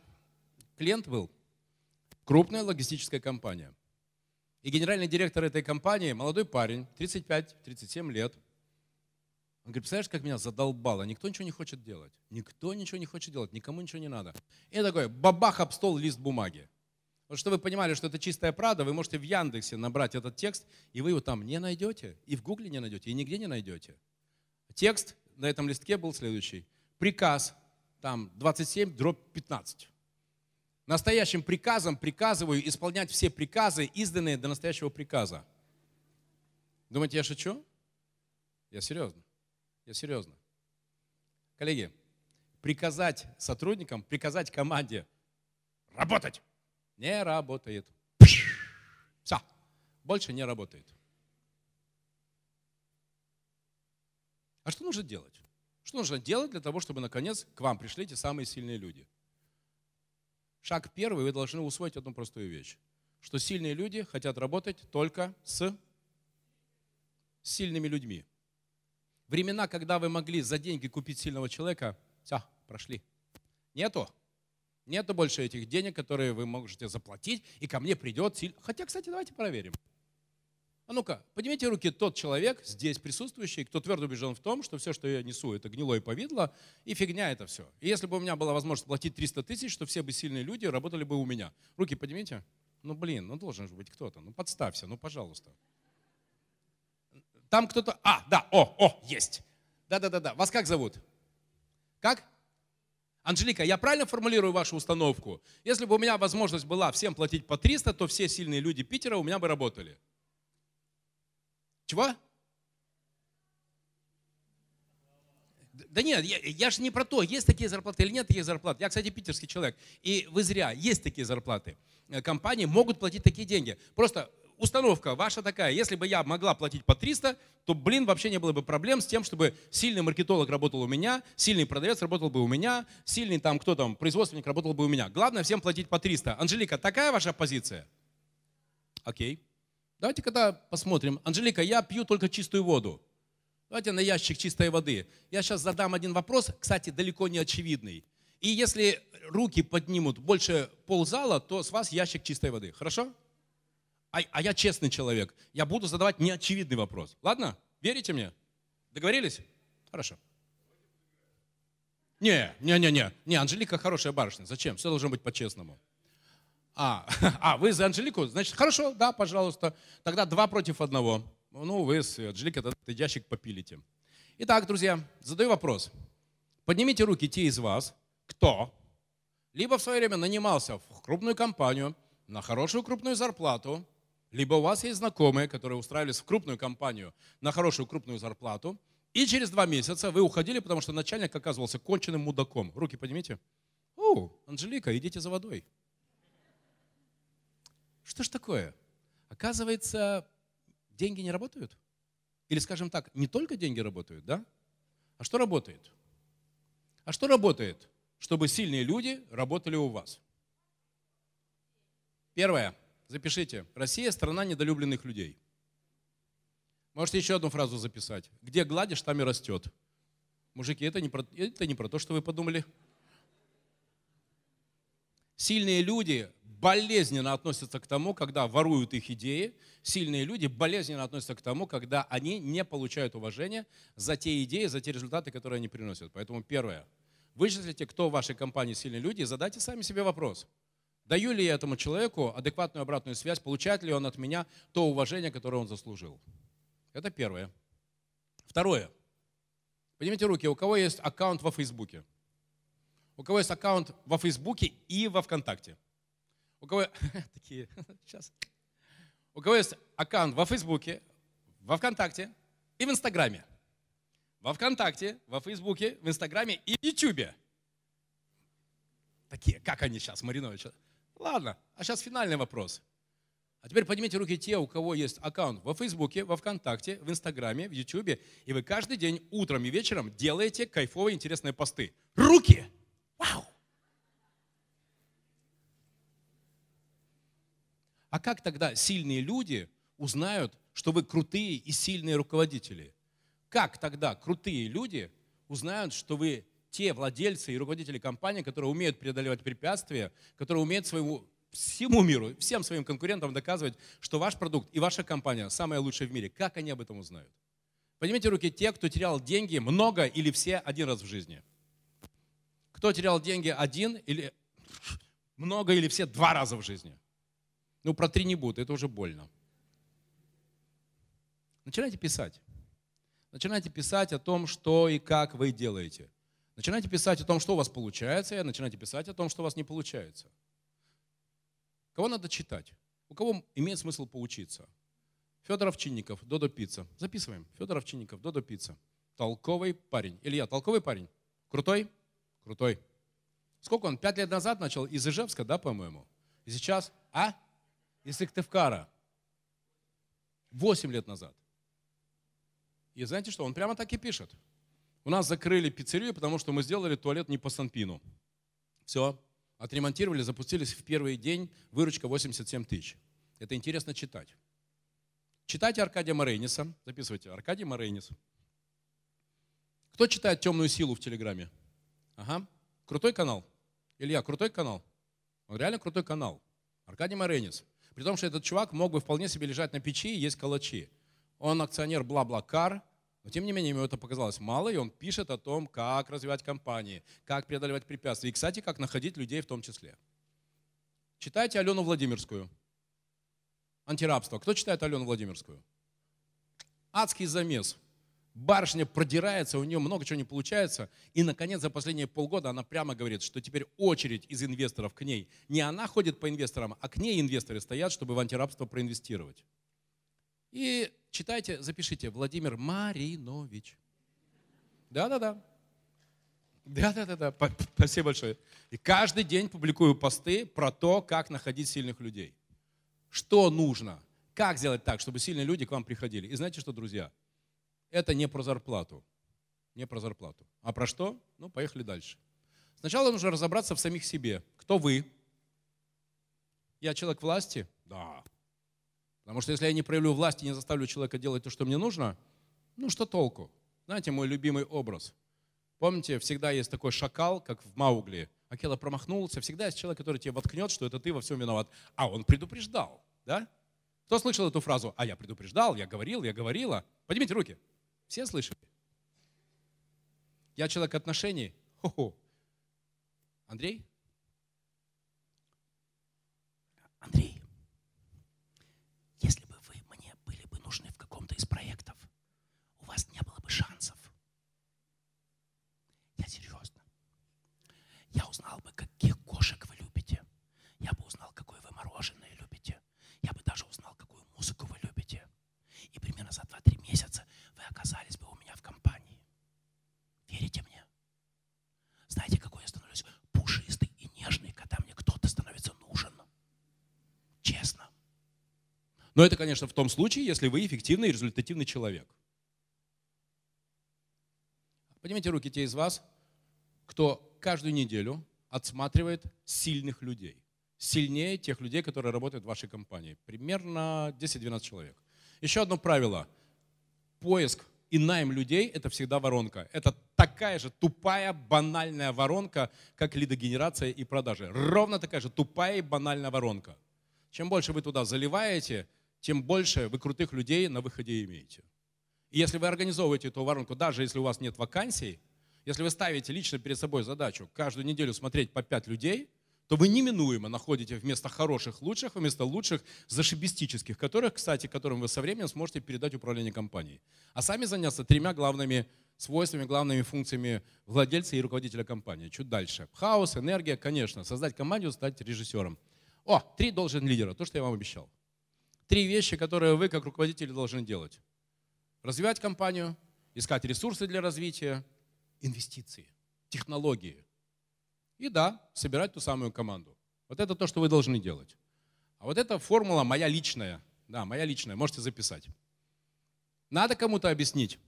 клиент был, крупная логистическая компания. И генеральный директор этой компании, молодой парень, 35-37 лет, он говорит, представляешь, как меня задолбало, никто ничего не хочет делать. Никто ничего не хочет делать, никому ничего не надо. И такой, бабах об стол лист бумаги. Вот чтобы вы понимали, что это чистая правда, вы можете в Яндексе набрать этот текст, и вы его там не найдете, и в Гугле не найдете, и нигде не найдете. Текст на этом листке был следующий. Приказ там 27, дробь 15. Настоящим приказом приказываю исполнять все приказы, изданные до настоящего приказа. Думаете, я шучу? Я серьезно. Я серьезно. Коллеги, приказать сотрудникам, приказать команде работать не работает. Все, больше не работает. А что нужно делать? Что нужно делать для того, чтобы, наконец, к вам пришли те самые сильные люди? Шаг первый, вы должны усвоить одну простую вещь. Что сильные люди хотят работать только с сильными людьми. Времена, когда вы могли за деньги купить сильного человека, все, прошли. Нету. Нету больше этих денег, которые вы можете заплатить, и ко мне придет сильный. Хотя, кстати, давайте проверим. А ну-ка, поднимите руки тот человек, здесь присутствующий, кто твердо убежден в том, что все, что я несу, это гнилое повидло, и фигня это все. И если бы у меня была возможность платить 300 тысяч, то все бы сильные люди работали бы у меня. Руки поднимите. Ну, блин, ну должен же быть кто-то. Ну, подставься, ну, пожалуйста. Там кто-то... А, да, о, о, есть. Да-да-да-да. Вас как зовут? Как? Анжелика, я правильно формулирую вашу установку? Если бы у меня возможность была всем платить по 300, то все сильные люди Питера у меня бы работали. Чего? Да нет, я, я же не про то, есть такие зарплаты или нет таких зарплат. Я, кстати, питерский человек. И вы зря, есть такие зарплаты. Э, компании могут платить такие деньги. Просто установка ваша такая, если бы я могла платить по 300, то, блин, вообще не было бы проблем с тем, чтобы сильный маркетолог работал у меня, сильный продавец работал бы у меня, сильный там кто там, производственник работал бы у меня. Главное всем платить по 300. Анжелика, такая ваша позиция? Окей. Давайте когда посмотрим. Анжелика, я пью только чистую воду. Давайте на ящик чистой воды. Я сейчас задам один вопрос, кстати, далеко не очевидный. И если руки поднимут больше ползала, то с вас ящик чистой воды. Хорошо? А, а я честный человек. Я буду задавать неочевидный вопрос. Ладно? Верите мне? Договорились? Хорошо. Не, не, не, не. Не, Анжелика хорошая барышня. Зачем? Все должно быть по-честному. А, [LAUGHS] а, вы за Анжелику? Значит, хорошо, да, пожалуйста. Тогда два против одного. Ну, вы с Анжеликой этот ящик попилите. Итак, друзья, задаю вопрос. Поднимите руки те из вас, кто либо в свое время нанимался в крупную компанию на хорошую крупную зарплату, либо у вас есть знакомые, которые устраивались в крупную компанию на хорошую крупную зарплату, и через два месяца вы уходили, потому что начальник оказывался конченным мудаком. Руки поднимите. О, Анжелика, идите за водой. Что ж такое? Оказывается, деньги не работают? Или, скажем так, не только деньги работают, да? А что работает? А что работает, чтобы сильные люди работали у вас? Первое. Запишите. Россия – страна недолюбленных людей. Можете еще одну фразу записать. Где гладишь, там и растет. Мужики, это не про, это не про то, что вы подумали. Сильные люди болезненно относятся к тому, когда воруют их идеи. Сильные люди болезненно относятся к тому, когда они не получают уважения за те идеи, за те результаты, которые они приносят. Поэтому первое. Вычислите, кто в вашей компании сильные люди, и задайте сами себе вопрос. Даю ли я этому человеку адекватную обратную связь, получает ли он от меня то уважение, которое он заслужил? Это первое. Второе. Поднимите руки, у кого есть аккаунт во Фейсбуке? У кого есть аккаунт во Фейсбуке и во Вконтакте? У кого [LAUGHS] такие, [LAUGHS] сейчас. У кого есть аккаунт во Фейсбуке, во Вконтакте и в Инстаграме. Во Вконтакте, во Фейсбуке, в Инстаграме и в Ютубе. Такие, как они сейчас, Маринович? Ладно, а сейчас финальный вопрос. А теперь поднимите руки те, у кого есть аккаунт во Фейсбуке, во Вконтакте, в Инстаграме, в Ютубе, и вы каждый день утром и вечером делаете кайфовые, интересные посты. Руки! Вау! А как тогда сильные люди узнают, что вы крутые и сильные руководители? Как тогда крутые люди узнают, что вы те владельцы и руководители компании, которые умеют преодолевать препятствия, которые умеют своему всему миру, всем своим конкурентам доказывать, что ваш продукт и ваша компания самая лучшая в мире. Как они об этом узнают? Поднимите руки те, кто терял деньги много или все один раз в жизни. Кто терял деньги один или много или все два раза в жизни? Ну, про три не буду, это уже больно. Начинайте писать. Начинайте писать о том, что и как вы делаете. Начинайте писать о том, что у вас получается, и начинайте писать о том, что у вас не получается. Кого надо читать? У кого имеет смысл поучиться? Федор Овчинников, Додо Пицца. Записываем. Федор Овчинников, Додо Пицца. Толковый парень. Илья, толковый парень? Крутой? Крутой. Сколько он? Пять лет назад начал из Ижевска, да, по-моему? И сейчас, а? Из Сыктывкара. Восемь лет назад. И знаете что? Он прямо так и пишет. У нас закрыли пиццерию, потому что мы сделали туалет не по Санпину. Все, Отремонтировали, запустились в первый день, выручка 87 тысяч. Это интересно читать. Читайте Аркадия Морейниса, записывайте, Аркадий Морейнис. Кто читает «Темную силу» в Телеграме? Ага, крутой канал. Илья, крутой канал. Он реально крутой канал. Аркадий Морейнис. При том, что этот чувак мог бы вполне себе лежать на печи и есть калачи. Он акционер бла-бла-кар, но тем не менее ему это показалось мало, и он пишет о том, как развивать компании, как преодолевать препятствия, и, кстати, как находить людей в том числе. Читайте Алену Владимирскую. Антирабство. Кто читает Алену Владимирскую? Адский замес. Барышня продирается, у нее много чего не получается. И, наконец, за последние полгода она прямо говорит, что теперь очередь из инвесторов к ней. Не она ходит по инвесторам, а к ней инвесторы стоят, чтобы в антирабство проинвестировать. И читайте, запишите, Владимир Маринович. Да-да-да. Да-да-да, спасибо большое. И каждый день публикую посты про то, как находить сильных людей. Что нужно? Как сделать так, чтобы сильные люди к вам приходили? И знаете что, друзья? Это не про зарплату. Не про зарплату. А про что? Ну, поехали дальше. Сначала нужно разобраться в самих себе. Кто вы? Я человек власти? Да. Потому что если я не проявлю власть и не заставлю человека делать то, что мне нужно, ну что толку? Знаете, мой любимый образ. Помните, всегда есть такой шакал, как в Маугли. Акела промахнулся. Всегда есть человек, который тебе воткнет, что это ты во всем виноват. А он предупреждал. Да? Кто слышал эту фразу? А я предупреждал, я говорил, я говорила. Поднимите руки. Все слышали? Я человек отношений. Хо-хо. Андрей? Андрей, вас не было бы шансов. Я серьезно. Я узнал бы, каких кошек вы любите. Я бы узнал, какое вы мороженое любите. Я бы даже узнал, какую музыку вы любите. И примерно за 2-3 месяца вы оказались бы у меня в компании. Верите мне? Знаете, какой я становлюсь пушистый и нежный, когда мне кто-то становится нужен? Честно. Но это, конечно, в том случае, если вы эффективный и результативный человек. Поднимите руки те из вас, кто каждую неделю отсматривает сильных людей. Сильнее тех людей, которые работают в вашей компании. Примерно 10-12 человек. Еще одно правило. Поиск и найм людей – это всегда воронка. Это такая же тупая, банальная воронка, как лидогенерация и продажи. Ровно такая же тупая и банальная воронка. Чем больше вы туда заливаете, тем больше вы крутых людей на выходе имеете. И если вы организовываете эту воронку, даже если у вас нет вакансий, если вы ставите лично перед собой задачу каждую неделю смотреть по пять людей, то вы неминуемо находите вместо хороших лучших, вместо лучших зашибистических, которых, кстати, которым вы со временем сможете передать управление компанией. А сами заняться тремя главными свойствами, главными функциями владельца и руководителя компании. Чуть дальше. Хаос, энергия, конечно. Создать команду, стать режиссером. О, три должен лидера, то, что я вам обещал. Три вещи, которые вы как руководители должны делать. Развивать компанию, искать ресурсы для развития, инвестиции, технологии. И да, собирать ту самую команду. Вот это то, что вы должны делать. А вот эта формула моя личная. Да, моя личная, можете записать. Надо кому-то объяснить.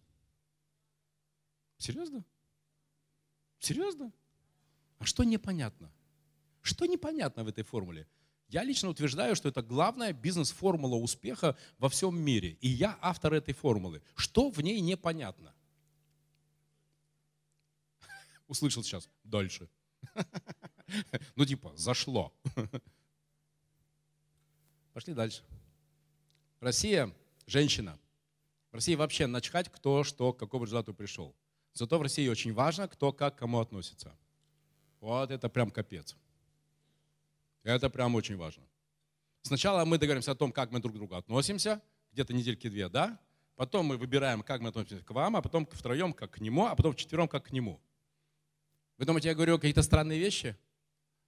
Серьезно? Серьезно? А что непонятно? Что непонятно в этой формуле? Я лично утверждаю, что это главная бизнес-формула успеха во всем мире. И я автор этой формулы. Что в ней непонятно? [LAUGHS] Услышал сейчас. Дальше. [LAUGHS] Ну типа, зашло. [LAUGHS] Пошли дальше. Россия, женщина. В России вообще начхать, кто что, к какому результату пришел. Зато в России очень важно, кто как к кому относится. Вот это прям капец. Это прям очень важно. Сначала мы договоримся о том, как мы друг к другу относимся, где-то недельки две, да? Потом мы выбираем, как мы относимся к вам, а потом втроем, как к нему, а потом вчетвером, как к нему. Вы думаете, я говорю какие-то странные вещи?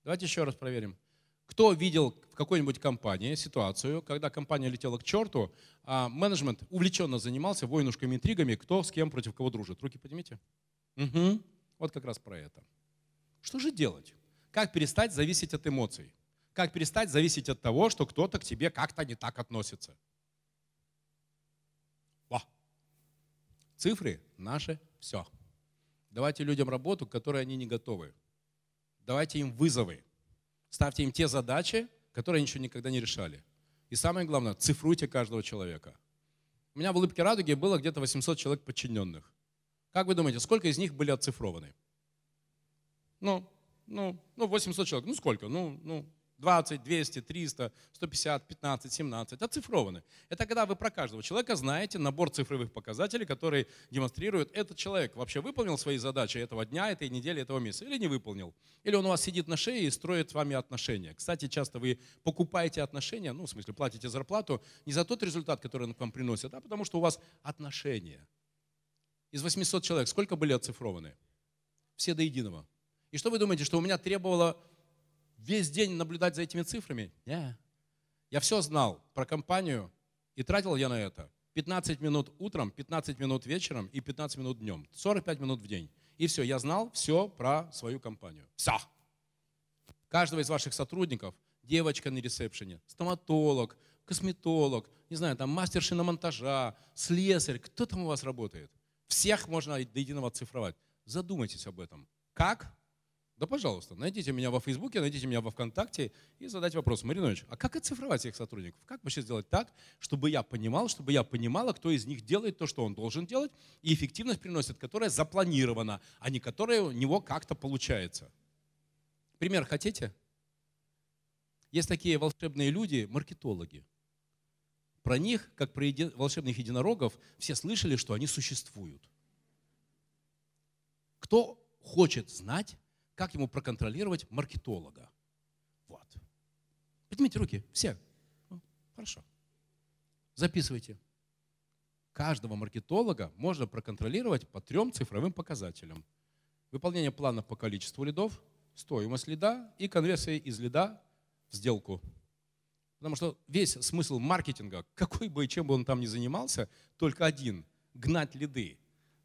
Давайте еще раз проверим. Кто видел в какой-нибудь компании ситуацию, когда компания летела к черту, а менеджмент увлеченно занимался войнушками, интригами, кто с кем против кого дружит? Руки поднимите. Угу. Вот как раз про это. Что же делать? Как перестать зависеть от эмоций? Как перестать зависеть от того, что кто-то к тебе как-то не так относится? Во. Цифры – наше все. Давайте людям работу, к которой они не готовы. Давайте им вызовы. Ставьте им те задачи, которые они еще никогда не решали. И самое главное, цифруйте каждого человека. У меня в улыбке радуги было где-то 800 человек подчиненных. Как вы думаете, сколько из них были оцифрованы? Ну, ну, ну 800 человек. Ну сколько? Ну, ну, 20, 200, 300, 150, 15, 17, оцифрованы. Это когда вы про каждого человека знаете набор цифровых показателей, которые демонстрируют, этот человек вообще выполнил свои задачи этого дня, этой недели, этого месяца или не выполнил. Или он у вас сидит на шее и строит с вами отношения. Кстати, часто вы покупаете отношения, ну, в смысле, платите зарплату не за тот результат, который он к вам приносит, а потому что у вас отношения. Из 800 человек сколько были оцифрованы? Все до единого. И что вы думаете, что у меня требовало весь день наблюдать за этими цифрами? Не. Я все знал про компанию и тратил я на это 15 минут утром, 15 минут вечером и 15 минут днем. 45 минут в день. И все, я знал все про свою компанию. Все. Каждого из ваших сотрудников, девочка на ресепшене, стоматолог, косметолог, не знаю, там мастер шиномонтажа, слесарь, кто там у вас работает? Всех можно до единого оцифровать. Задумайтесь об этом. Как? Да, пожалуйста, найдите меня во Фейсбуке, найдите меня во Вконтакте и задайте вопрос, Маринович, а как оцифровать всех сотрудников? Как вообще сделать так, чтобы я понимал, чтобы я понимала, кто из них делает то, что он должен делать, и эффективность приносит, которая запланирована, а не которая у него как-то получается. Пример хотите? Есть такие волшебные люди, маркетологи. Про них, как про еди... волшебных единорогов, все слышали, что они существуют. Кто хочет знать, как ему проконтролировать маркетолога. Вот. Поднимите руки, все. Ну, хорошо. Записывайте. Каждого маркетолога можно проконтролировать по трем цифровым показателям. Выполнение плана по количеству лидов, стоимость лида и конверсия из лида в сделку. Потому что весь смысл маркетинга, какой бы и чем бы он там ни занимался, только один – гнать лиды.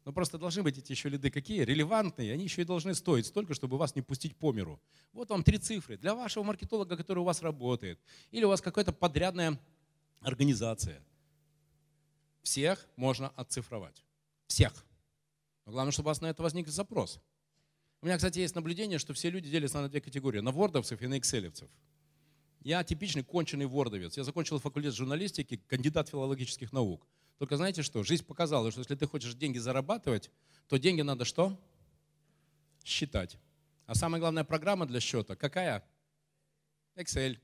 Но просто должны быть эти еще лиды какие? Релевантные. Они еще и должны стоить столько, чтобы вас не пустить по миру. Вот вам три цифры. Для вашего маркетолога, который у вас работает. Или у вас какая-то подрядная организация. Всех можно отцифровать. Всех. Но главное, чтобы у вас на это возник запрос. У меня, кстати, есть наблюдение, что все люди делятся на две категории. На вордовцев и на экселевцев. Я типичный конченый вордовец. Я закончил факультет журналистики, кандидат филологических наук. Только знаете что? Жизнь показала, что если ты хочешь деньги зарабатывать, то деньги надо что? Считать. А самая главная программа для счета какая? Excel.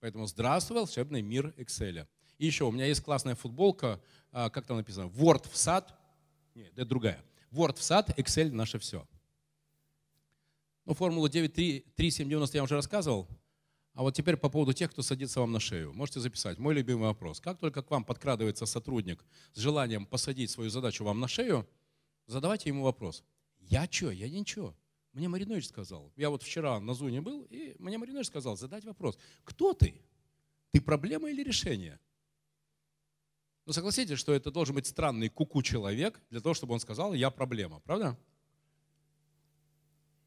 Поэтому здравствуй, волшебный мир Excel. И еще у меня есть классная футболка, а, как там написано, Word в сад. Нет, это другая. Word в сад, Excel наше все. Ну, формулу 93790 я уже рассказывал. А вот теперь по поводу тех, кто садится вам на шею. Можете записать. Мой любимый вопрос. Как только к вам подкрадывается сотрудник с желанием посадить свою задачу вам на шею, задавайте ему вопрос. Я что? Я ничего. Мне Маринович сказал, я вот вчера на Зуне был, и мне Маринович сказал задать вопрос, кто ты? Ты проблема или решение? Ну согласитесь, что это должен быть странный куку человек для того, чтобы он сказал, я проблема, правда?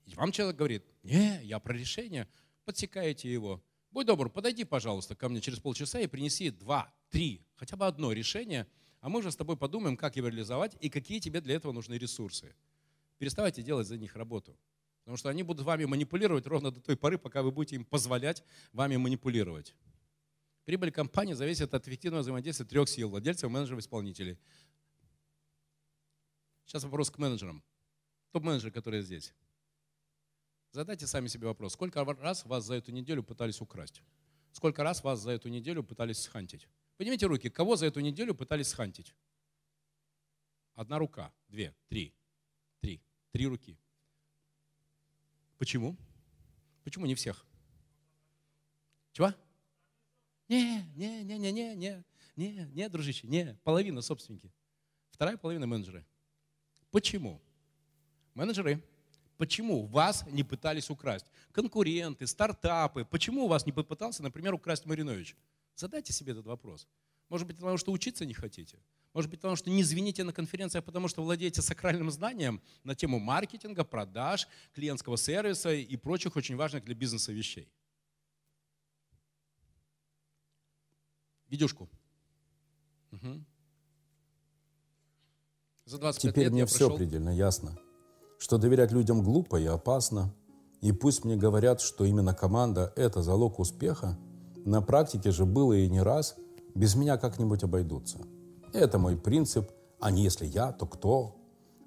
И вам человек говорит, не, я про решение, подсекаете его. Будь добр, подойди, пожалуйста, ко мне через полчаса и принеси два, три, хотя бы одно решение, а мы уже с тобой подумаем, как его реализовать и какие тебе для этого нужны ресурсы. Переставайте делать за них работу. Потому что они будут вами манипулировать ровно до той поры, пока вы будете им позволять вами манипулировать. Прибыль компании зависит от эффективного взаимодействия трех сил – владельцев, менеджеров, исполнителей. Сейчас вопрос к менеджерам. Топ-менеджеры, которые здесь. Задайте сами себе вопрос. Сколько раз вас за эту неделю пытались украсть? Сколько раз вас за эту неделю пытались схантить? Поднимите руки. Кого за эту неделю пытались схантить? Одна рука, две, три, три, три руки. Почему? Почему не всех? Чего? Не, не, не, не, не, не, не, не, дружище, не. Половина собственники. Вторая половина менеджеры. Почему? Менеджеры, почему вас не пытались украсть? Конкуренты, стартапы, почему у вас не попытался, например, украсть Маринович? Задайте себе этот вопрос. Может быть, потому что учиться не хотите? Может быть, потому что не звените на конференциях, потому что владеете сакральным знанием на тему маркетинга, продаж, клиентского сервиса и прочих очень важных для бизнеса вещей. Видюшку. Угу.
За 25 Теперь лет мне все прошел... предельно ясно, что доверять людям глупо и опасно. И пусть мне говорят, что именно команда – это залог успеха, на практике же было и не раз, без меня как-нибудь обойдутся. Это мой принцип, а не если я, то кто?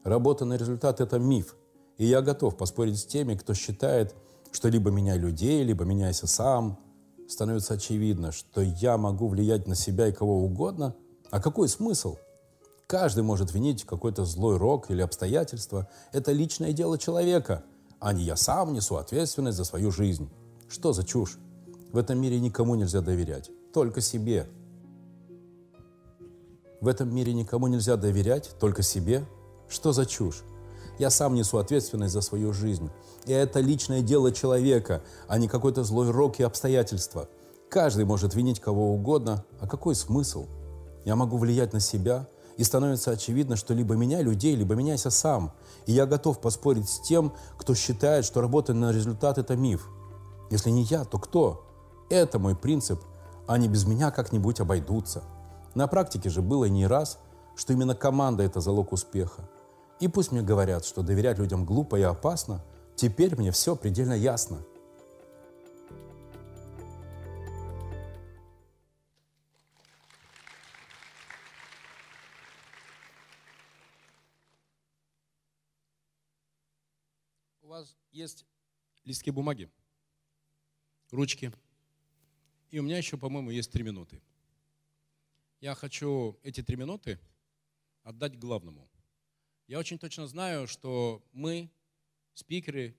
Работа на результат – это миф, и я готов поспорить с теми, кто считает, что либо меняй людей, либо меняйся сам – становится очевидно, что я могу влиять на себя и кого угодно, а какой смысл? Каждый может винить какой-то злой рок или обстоятельства. Это личное дело человека, а не я сам несу ответственность за свою жизнь. Что за чушь? В этом мире никому нельзя доверять, только себе. В этом мире никому нельзя доверять, только себе. Что за чушь? Я сам несу ответственность за свою жизнь. И это личное дело человека, а не какой-то злой рок и обстоятельства. Каждый может винить кого угодно, а какой смысл? Я могу влиять на себя, и становится очевидно, что либо меняй людей, либо меняйся сам. И я готов поспорить с тем, кто считает, что работа на результат – это миф. Если не я, то кто? Это мой принцип. Они без меня как-нибудь обойдутся. На практике же было не раз, что именно команда – это залог успеха. И пусть мне говорят, что доверять людям глупо и опасно, теперь мне все предельно ясно.
Есть листки бумаги, ручки. И у меня еще, по-моему, есть три минуты. Я хочу эти три минуты отдать главному – я очень точно знаю, что мы, спикеры,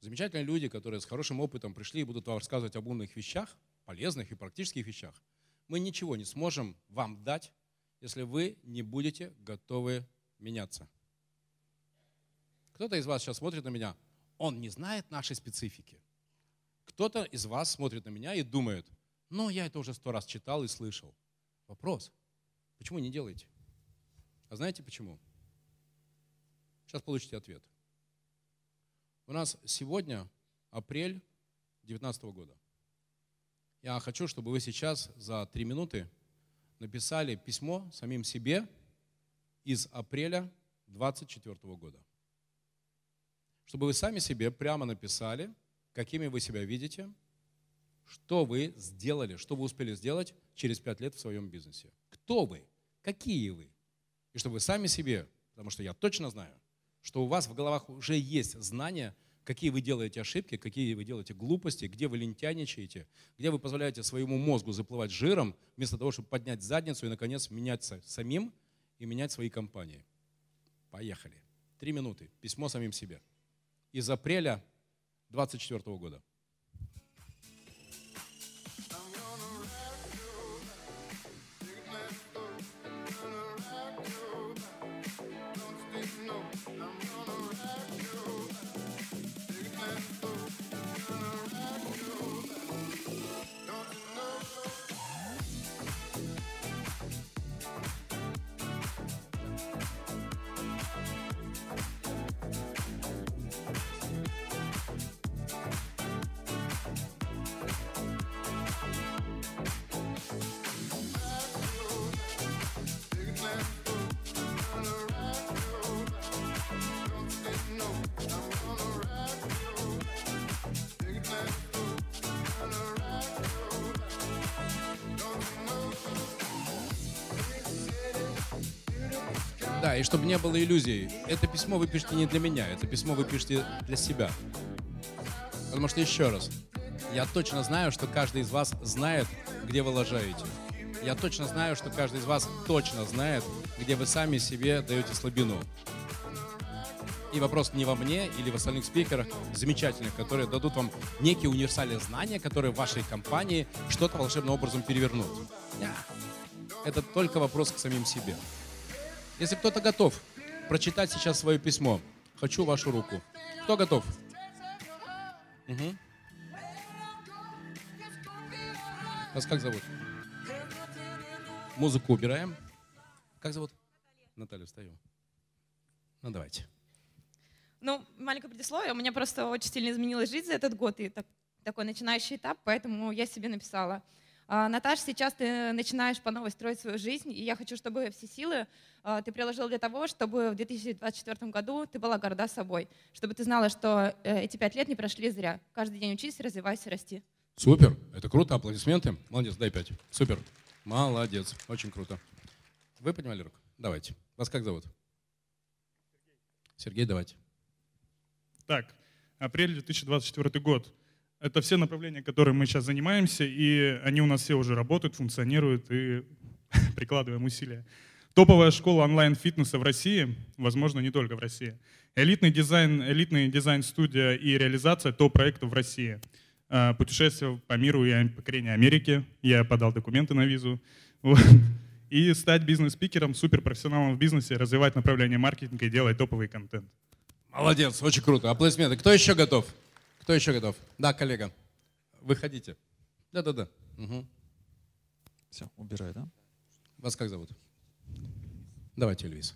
замечательные люди, которые с хорошим опытом пришли и будут вам рассказывать об умных вещах, полезных и практических вещах, мы ничего не сможем вам дать, если вы не будете готовы меняться. Кто-то из вас сейчас смотрит на меня, он не знает нашей специфики. Кто-то из вас смотрит на меня и думает, ну, я это уже сто раз читал и слышал. Вопрос, почему не делаете? А знаете почему? Сейчас получите ответ. У нас сегодня апрель 2019 года. Я хочу, чтобы вы сейчас за три минуты написали письмо самим себе из апреля 2024 года. Чтобы вы сами себе прямо написали, какими вы себя видите, что вы сделали, что вы успели сделать через пять лет в своем бизнесе. Кто вы? Какие вы? И чтобы вы сами себе, потому что я точно знаю, что у вас в головах уже есть знания, какие вы делаете ошибки, какие вы делаете глупости, где вы лентяничаете, где вы позволяете своему мозгу заплывать жиром, вместо того, чтобы поднять задницу и, наконец, меняться самим и менять свои компании. Поехали. Три минуты. Письмо самим себе. Из апреля 2024 года. И чтобы не было иллюзий, это письмо вы пишете не для меня, это письмо вы пишете для себя. Потому что еще раз, я точно знаю, что каждый из вас знает, где вы лажаете. Я точно знаю, что каждый из вас точно знает, где вы сами себе даете слабину. И вопрос не во мне или в остальных спикерах, замечательных, которые дадут вам некие универсальные знания, которые в вашей компании что-то волшебным образом перевернут. Это только вопрос к самим себе. Если кто-то готов прочитать сейчас свое письмо, хочу вашу руку. Кто готов? Угу. Вас как зовут? Музыку убираем. Как зовут? Наталья, встаем. Ну, давайте.
Ну, маленькое предисловие. У меня просто очень сильно изменилась жизнь за этот год, и так, такой начинающий этап, поэтому я себе написала. «А, Наташа, сейчас ты начинаешь по новой строить свою жизнь, и я хочу, чтобы все силы а, ты приложил для того, чтобы в 2024 году ты была горда собой, чтобы ты знала, что э, эти пять лет не прошли зря. Каждый день учись, развивайся, расти.
Супер, это круто, аплодисменты. Молодец, дай пять. Супер, молодец, очень круто. Вы понимали руку? Давайте. Вас как зовут? Сергей, давайте.
Так, апрель 2024 год. Это все направления, которыми мы сейчас занимаемся, и они у нас все уже работают, функционируют, и [LAUGHS] прикладываем усилия. Топовая школа онлайн-фитнеса в России, возможно, не только в России. Элитный дизайн, элитный дизайн-студия и реализация топ-проектов в России. А, Путешествие по миру и покорение Америки. Я подал документы на визу. И стать бизнес-спикером, суперпрофессионалом в бизнесе, развивать направление маркетинга и делать топовый контент.
Молодец, очень круто. Аплодисменты. Кто еще готов? Кто еще готов? Да, коллега. Выходите. Да-да-да. Угу.
Все, убирай, да?
Вас как зовут? Давайте, Львис.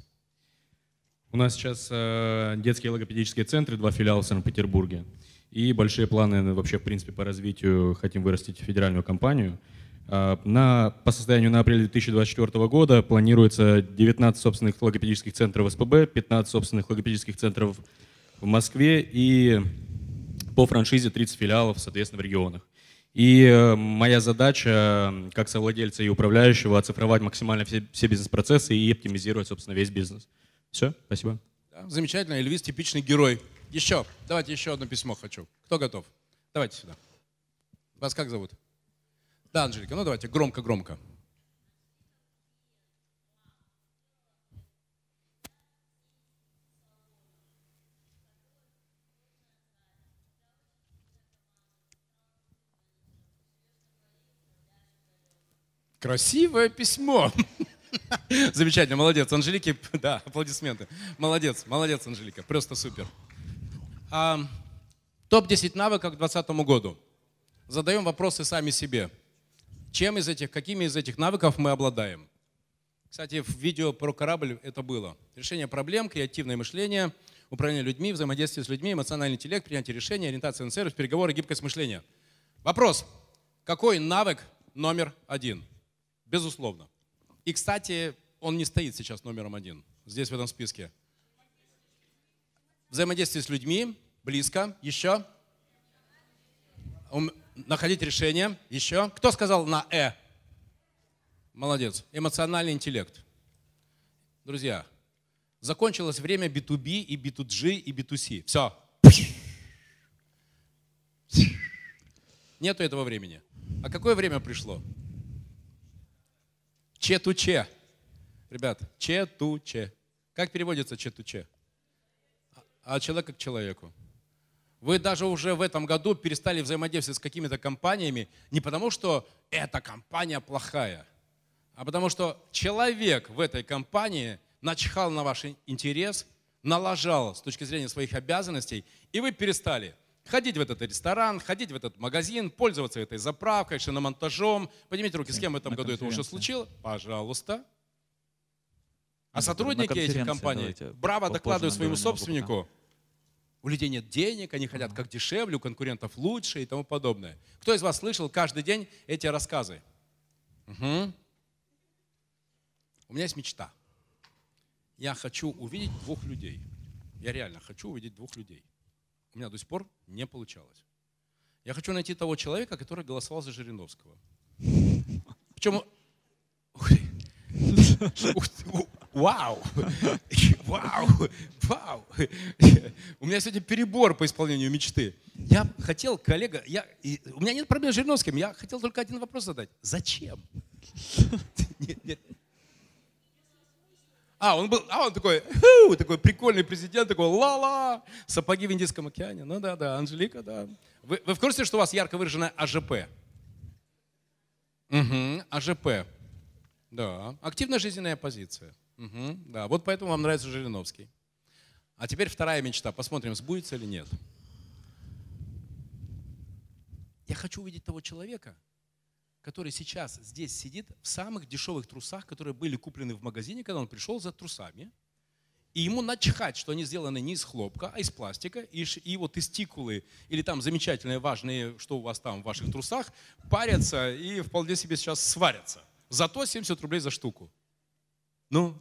У нас сейчас э, детские логопедические центры, два филиала в Санкт-Петербурге. И большие планы вообще, в принципе, по развитию. Хотим вырастить федеральную компанию. Э, на, по состоянию на апрель 2024 года планируется 19 собственных логопедических центров в СПБ, 15 собственных логопедических центров в Москве и по франшизе 30 филиалов, соответственно, в регионах. И э, моя задача, как совладельца и управляющего, оцифровать максимально все, все бизнес-процессы и оптимизировать, собственно, весь бизнес. Все, спасибо.
Замечательно. Эльвис типичный герой. Еще. Давайте еще одно письмо хочу. Кто готов? Давайте сюда. Вас как зовут? Да, Анжелика. Ну давайте громко-громко. Красивое письмо. [LAUGHS] Замечательно, молодец. Анжелики, да, аплодисменты. Молодец, молодец, Анжелика, просто супер. А, Топ-10 навыков к 2020 году. Задаем вопросы сами себе. Чем из этих, какими из этих навыков мы обладаем? Кстати, в видео про корабль это было. Решение проблем, креативное мышление, управление людьми, взаимодействие с людьми, эмоциональный интеллект, принятие решений, ориентация на сервис, переговоры, гибкость мышления. Вопрос. Какой навык номер один? Безусловно. И, кстати, он не стоит сейчас номером один, здесь в этом списке. Взаимодействие с людьми, близко, еще. Находить решение, еще. Кто сказал на «э»? Молодец. Эмоциональный интеллект. Друзья, закончилось время B2B и B2G и B2C. Все. Нету этого времени. А какое время пришло? Че-ту-че. Ребят, че-ту-че. Как переводится че-ту-че? От человека к человеку. Вы даже уже в этом году перестали взаимодействовать с какими-то компаниями не потому, что эта компания плохая, а потому что человек в этой компании начхал на ваш интерес, налажал с точки зрения своих обязанностей, и вы перестали ходить в этот ресторан, ходить в этот магазин, пользоваться этой заправкой, шиномонтажом. Поднимите руки, с кем в этом году это уже случилось? Пожалуйста. А сотрудники этих компаний браво докладывают своему собственнику, у людей нет денег, они хотят как дешевле, у конкурентов лучше и тому подобное. Кто из вас слышал каждый день эти рассказы? Мгм. У меня есть мечта. Я хочу увидеть двух людей. Я реально хочу увидеть двух людей. У меня до сих пор не получалось. Я хочу найти того человека, который голосовал за Жириновского. Причем... Вау! Вау! Вау! У меня сегодня перебор по исполнению мечты. Я хотел, коллега, я, и, у меня нет проблем с Жириновским, я хотел только один вопрос задать. Зачем? Нет, нет. А, он был, а он такой, ху, такой прикольный президент, такой ла-ла, сапоги в Индийском океане. Ну да, да, Анжелика, да. Вы, вы в курсе, что у вас ярко выраженная АЖП? Угу, АЖП. Да, активная жизненная позиция. Угу, да, вот поэтому вам нравится Жириновский. А теперь вторая мечта. Посмотрим, сбудется или нет. Я хочу увидеть того человека, который сейчас здесь сидит в самых дешевых трусах, которые были куплены в магазине, когда он пришел за трусами. И ему начхать, что они сделаны не из хлопка, а из пластика. И, и его тестикулы или там замечательные, важные, что у вас там в ваших трусах, парятся и вполне себе сейчас сварятся. Зато 70 рублей за штуку. Ну,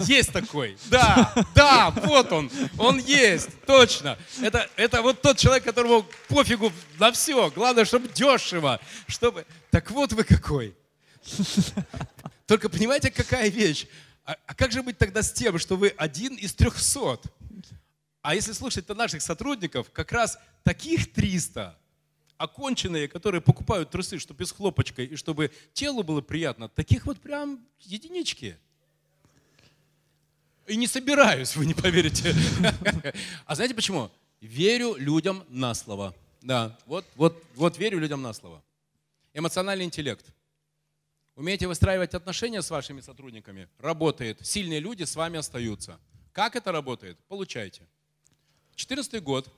есть такой. Да, да, вот он. Он есть, точно. Это, это вот тот человек, которому пофигу на все. Главное, чтобы дешево. Чтобы... Так вот вы какой. Только понимаете, какая вещь? А, а как же быть тогда с тем, что вы один из трехсот? А если слушать-то наших сотрудников, как раз таких 300, оконченные, которые покупают трусы, чтобы без хлопочкой и чтобы телу было приятно, таких вот прям единички. И не собираюсь, вы не поверите. [LAUGHS] А знаете почему? Верю людям на слово. Да, вот, вот, вот верю людям на слово. Эмоциональный интеллект. Умеете выстраивать отношения с вашими сотрудниками? Работает. Сильные люди с вами остаются. Как это работает? Получайте. 14 год.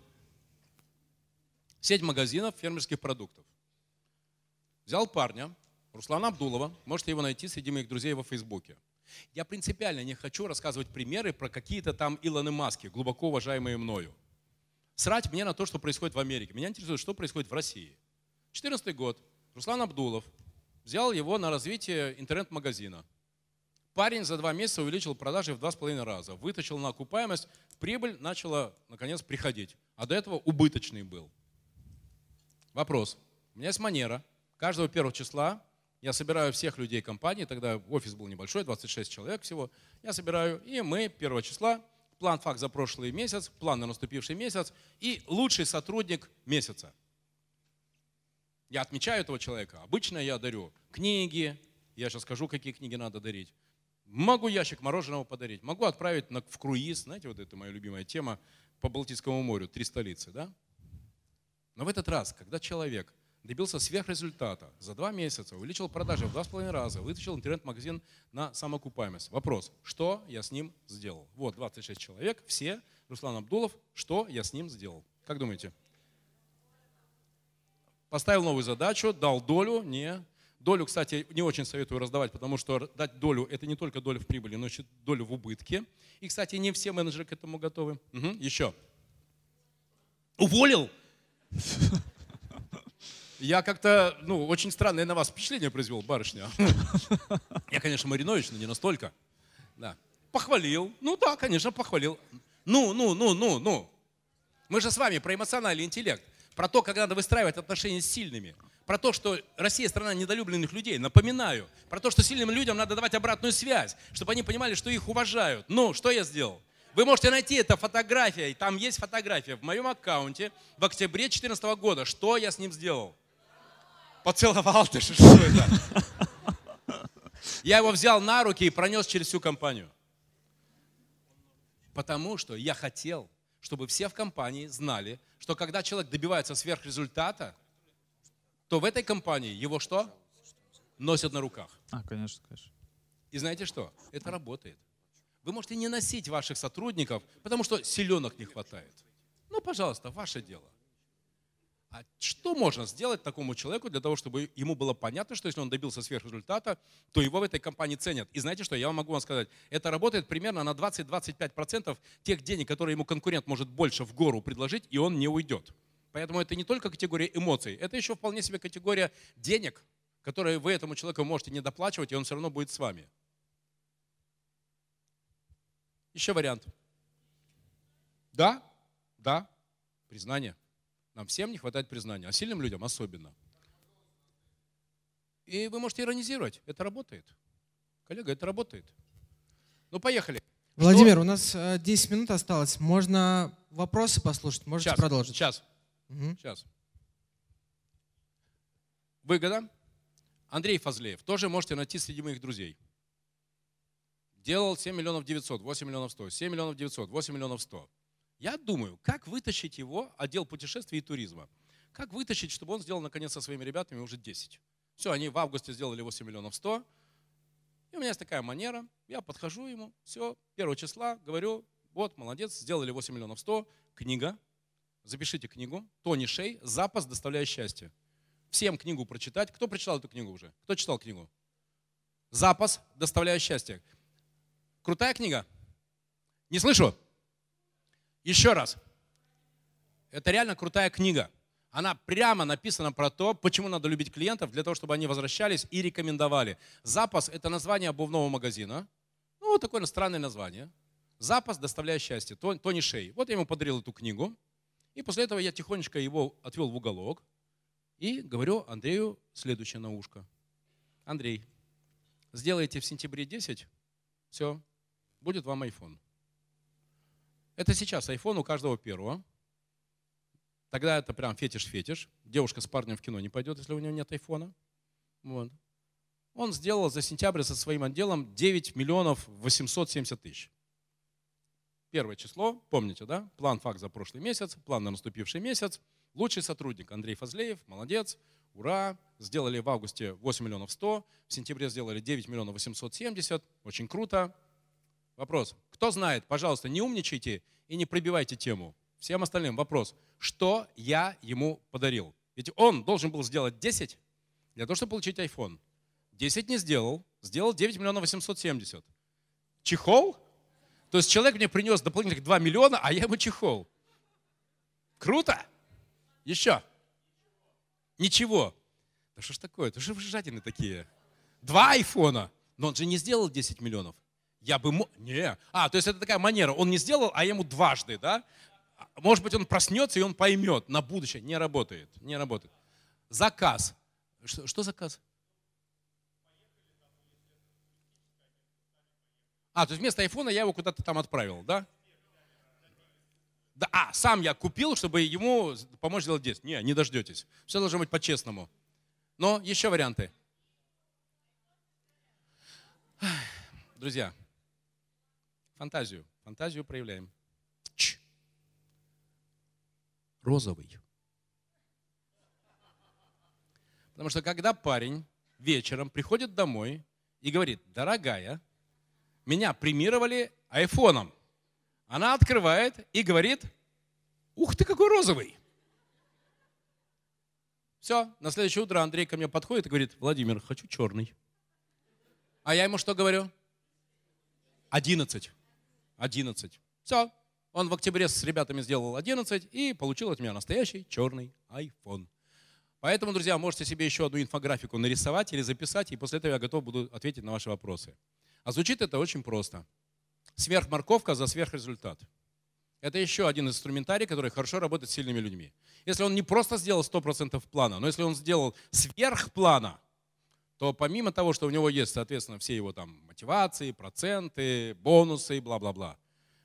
Сеть магазинов фермерских продуктов. Взял парня, Руслана Абдулова. Можете его найти среди моих друзей во Фейсбуке. Я принципиально не хочу рассказывать примеры про какие-то там Илоны Маски, глубоко уважаемые мною. Срать мне на то, что происходит в Америке. Меня интересует, что происходит в России. 14 год. Руслан Абдулов взял его на развитие интернет-магазина. Парень за два месяца увеличил продажи в два с половиной раза, вытащил на окупаемость, прибыль начала, наконец, приходить. А до этого убыточный был. Вопрос. У меня есть манера. Каждого первого числа я собираю всех людей компании, тогда офис был небольшой, 26 человек всего. Я собираю, и мы 1 числа, план факт за прошлый месяц, план на наступивший месяц и лучший сотрудник месяца. Я отмечаю этого человека. Обычно я дарю книги, я сейчас скажу, какие книги надо дарить. Могу ящик мороженого подарить, могу отправить на, в круиз, знаете, вот это моя любимая тема, по Балтийскому морю, три столицы, да? Но в этот раз, когда человек – добился сверхрезультата. За два месяца увеличил продажи в два с половиной раза, вытащил интернет-магазин на самоокупаемость. Вопрос, что я с ним сделал? Вот 26 человек, все, Руслан Абдулов, что я с ним сделал? Как думаете? Поставил новую задачу, дал долю, не. Долю, кстати, не очень советую раздавать, потому что дать долю – это не только доля в прибыли, но еще долю в убытке. И, кстати, не все менеджеры к этому готовы. Угу, еще. Уволил? Я как-то, ну, очень странное на вас впечатление произвел, барышня. [LAUGHS] Я, конечно, Маринович, но не настолько. Да. Похвалил. Ну да, конечно, похвалил. Ну, ну, ну, ну, ну. Мы же с вами про эмоциональный интеллект. Про то, как надо выстраивать отношения с сильными. Про то, что Россия страна недолюбленных людей. Напоминаю. Про то, что сильным людям надо давать обратную связь, чтобы они понимали, что их уважают. Ну, что я сделал? Вы можете найти это фотография, там есть фотография в моем аккаунте в октябре 2014 года. Что я с ним сделал? Поцеловал ты, что это? [LAUGHS] Я его взял на руки и пронес через всю компанию. Потому что я хотел, чтобы все в компании знали, что когда человек добивается сверхрезультата, то в этой компании его что? Носят на руках.
А, конечно, конечно.
И знаете что? Это работает. Вы можете не носить ваших сотрудников, потому что силенок не хватает. Ну, пожалуйста, ваше дело. А что можно сделать такому человеку для того, чтобы ему было понятно, что если он добился сверхрезультата, то его в этой компании ценят? И знаете что, я могу вам сказать, это работает примерно на 20-25% тех денег, которые ему конкурент может больше в гору предложить, и он не уйдет. Поэтому это не только категория эмоций, это еще вполне себе категория денег, которые вы этому человеку можете не доплачивать, и он все равно будет с вами. Еще вариант. Да, да, признание – нам всем не хватает признания, а сильным людям особенно. И вы можете иронизировать. Это работает. Коллега, это работает. Ну, поехали.
Владимир, что? у нас 10 минут осталось. Можно вопросы послушать? Можете
сейчас,
продолжить.
Сейчас. Угу. Сейчас. Выгода. Андрей Фазлеев. Тоже можете найти среди моих друзей. Делал 7 миллионов 900, 8 миллионов 100, 7 миллионов 900, 8 миллионов 100. Я думаю, как вытащить его, отдел путешествий и туризма, как вытащить, чтобы он сделал наконец со своими ребятами уже 10. Все, они в августе сделали 8 миллионов 100. И у меня есть такая манера, я подхожу ему, все, первого числа говорю, вот, молодец, сделали 8 миллионов 100, книга, запишите книгу, Тони Шей, запас доставляет счастье. Всем книгу прочитать. Кто прочитал эту книгу уже? Кто читал книгу? Запас доставляет счастье. Крутая книга? Не слышу? Еще раз. Это реально крутая книга. Она прямо написана про то, почему надо любить клиентов, для того, чтобы они возвращались и рекомендовали. Запас – это название обувного магазина. Ну, вот такое странное название. Запас доставляет счастье. Тони Шей. Вот я ему подарил эту книгу. И после этого я тихонечко его отвел в уголок и говорю Андрею следующее на ушко. Андрей, сделайте в сентябре 10, все, будет вам iPhone. Это сейчас iPhone у каждого первого. Тогда это прям фетиш-фетиш. Девушка с парнем в кино не пойдет, если у нее нет айфона. Вот. Он сделал за сентябрь со своим отделом 9 миллионов 870 тысяч. Первое число, помните, да? План факт за прошлый месяц, план на наступивший месяц. Лучший сотрудник Андрей Фазлеев, молодец, ура. Сделали в августе 8 миллионов 100, в сентябре сделали 9 миллионов 870, очень круто. Вопрос. Кто знает, пожалуйста, не умничайте и не пробивайте тему. Всем остальным вопрос. Что я ему подарил? Ведь он должен был сделать 10 для того, чтобы получить iPhone. 10 не сделал, сделал 9 миллионов 870. Чехол? То есть человек мне принес дополнительных 2 миллиона, а я ему чехол. Круто? Еще. Ничего. Да что ж такое? Это же вы жадины такие. Два айфона. Но он же не сделал 10 миллионов. Я бы мог... Не. А, то есть это такая манера. Он не сделал, а ему дважды, да? Может быть, он проснется и он поймет на будущее. Не работает. Не работает. Заказ. Что, что заказ? А, то есть вместо айфона я его куда-то там отправил, да? Да, а, сам я купил, чтобы ему помочь сделать 10. Не, не дождетесь. Все должно быть по-честному. Но еще варианты. Друзья, Фантазию. Фантазию проявляем. Ч. Розовый. Потому что когда парень вечером приходит домой и говорит, дорогая, меня премировали айфоном. Она открывает и говорит, ух ты, какой розовый. Все, на следующее утро Андрей ко мне подходит и говорит, Владимир, хочу черный. А я ему что говорю? Одиннадцать. 11. Все. Он в октябре с ребятами сделал 11 и получил от меня настоящий черный iPhone. Поэтому, друзья, можете себе еще одну инфографику нарисовать или записать, и после этого я готов буду ответить на ваши вопросы. А звучит это очень просто. Сверхморковка за сверхрезультат. Это еще один инструментарий, который хорошо работает с сильными людьми. Если он не просто сделал 100% плана, но если он сделал сверхплана, то помимо того, что у него есть, соответственно, все его там мотивации, проценты, бонусы и бла-бла-бла,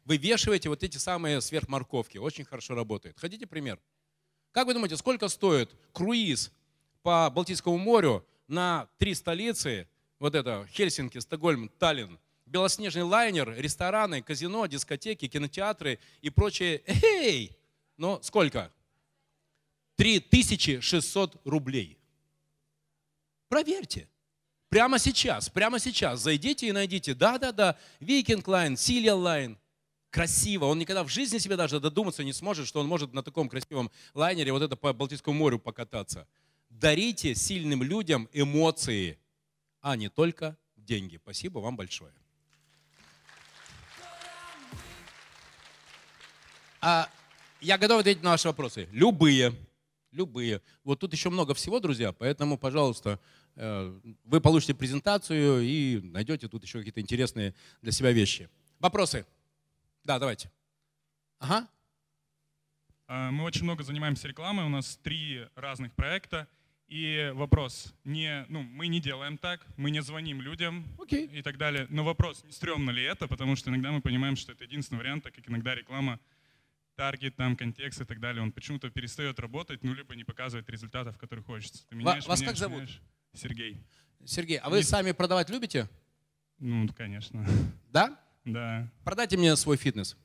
вывешиваете вот эти самые сверхморковки. Очень хорошо работает. Хотите пример? Как вы думаете, сколько стоит круиз по Балтийскому морю на три столицы, вот это Хельсинки, Стокгольм, Таллин, белоснежный лайнер, рестораны, казино, дискотеки, кинотеатры и прочее. Эй! Но сколько? 3600 рублей. Проверьте. Прямо сейчас, прямо сейчас зайдите и найдите. Да-да-да, Viking Line, Silja Line. Красиво. Он никогда в жизни себе даже додуматься не сможет, что он может на таком красивом лайнере вот это по Балтийскому морю покататься. Дарите сильным людям эмоции, а не только деньги. Спасибо вам большое. А я готов ответить на ваши вопросы. Любые. Любые. Вот тут еще много всего, друзья, поэтому, пожалуйста, вы получите презентацию и найдете тут еще какие-то интересные для себя вещи. Вопросы? Да, давайте. Ага.
А, мы очень много занимаемся рекламой, у нас три разных проекта. И вопрос, не, ну, мы не делаем так, мы не звоним людям
Окей.
и так далее. Но вопрос, не стрёмно ли это, потому что иногда мы понимаем, что это единственный вариант, так как иногда реклама, таргет, там, контекст и так далее, он почему-то перестает работать, ну, либо не показывает результатов, которые хочется. Ты меняешь,
вас
меняешь,
как зовут?
меняешь. Сергей.
Сергей, а вы
Не-
сами продавать любите?
Ну, конечно.
Да?
Да.
Продайте мне свой фитнес.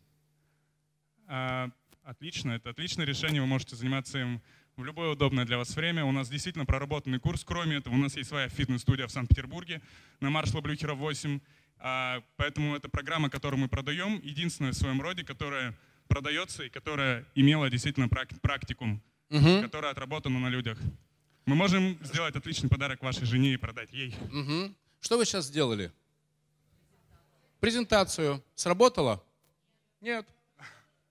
А, отлично, это отличное решение, вы можете заниматься им в любое удобное для вас время. У нас действительно проработанный курс. Кроме этого, у нас есть своя фитнес-студия в Санкт-Петербурге на Маршала Блюхера 8. А, поэтому это программа, которую мы продаем, единственная в своем роде, которая продается и которая имела действительно прак- практикум,
Мгм.
которая отработана на людях. Мы можем сделать отличный подарок вашей жене и продать ей.
Мгм. Что вы сейчас сделали? Презентацию. Сработало? Нет.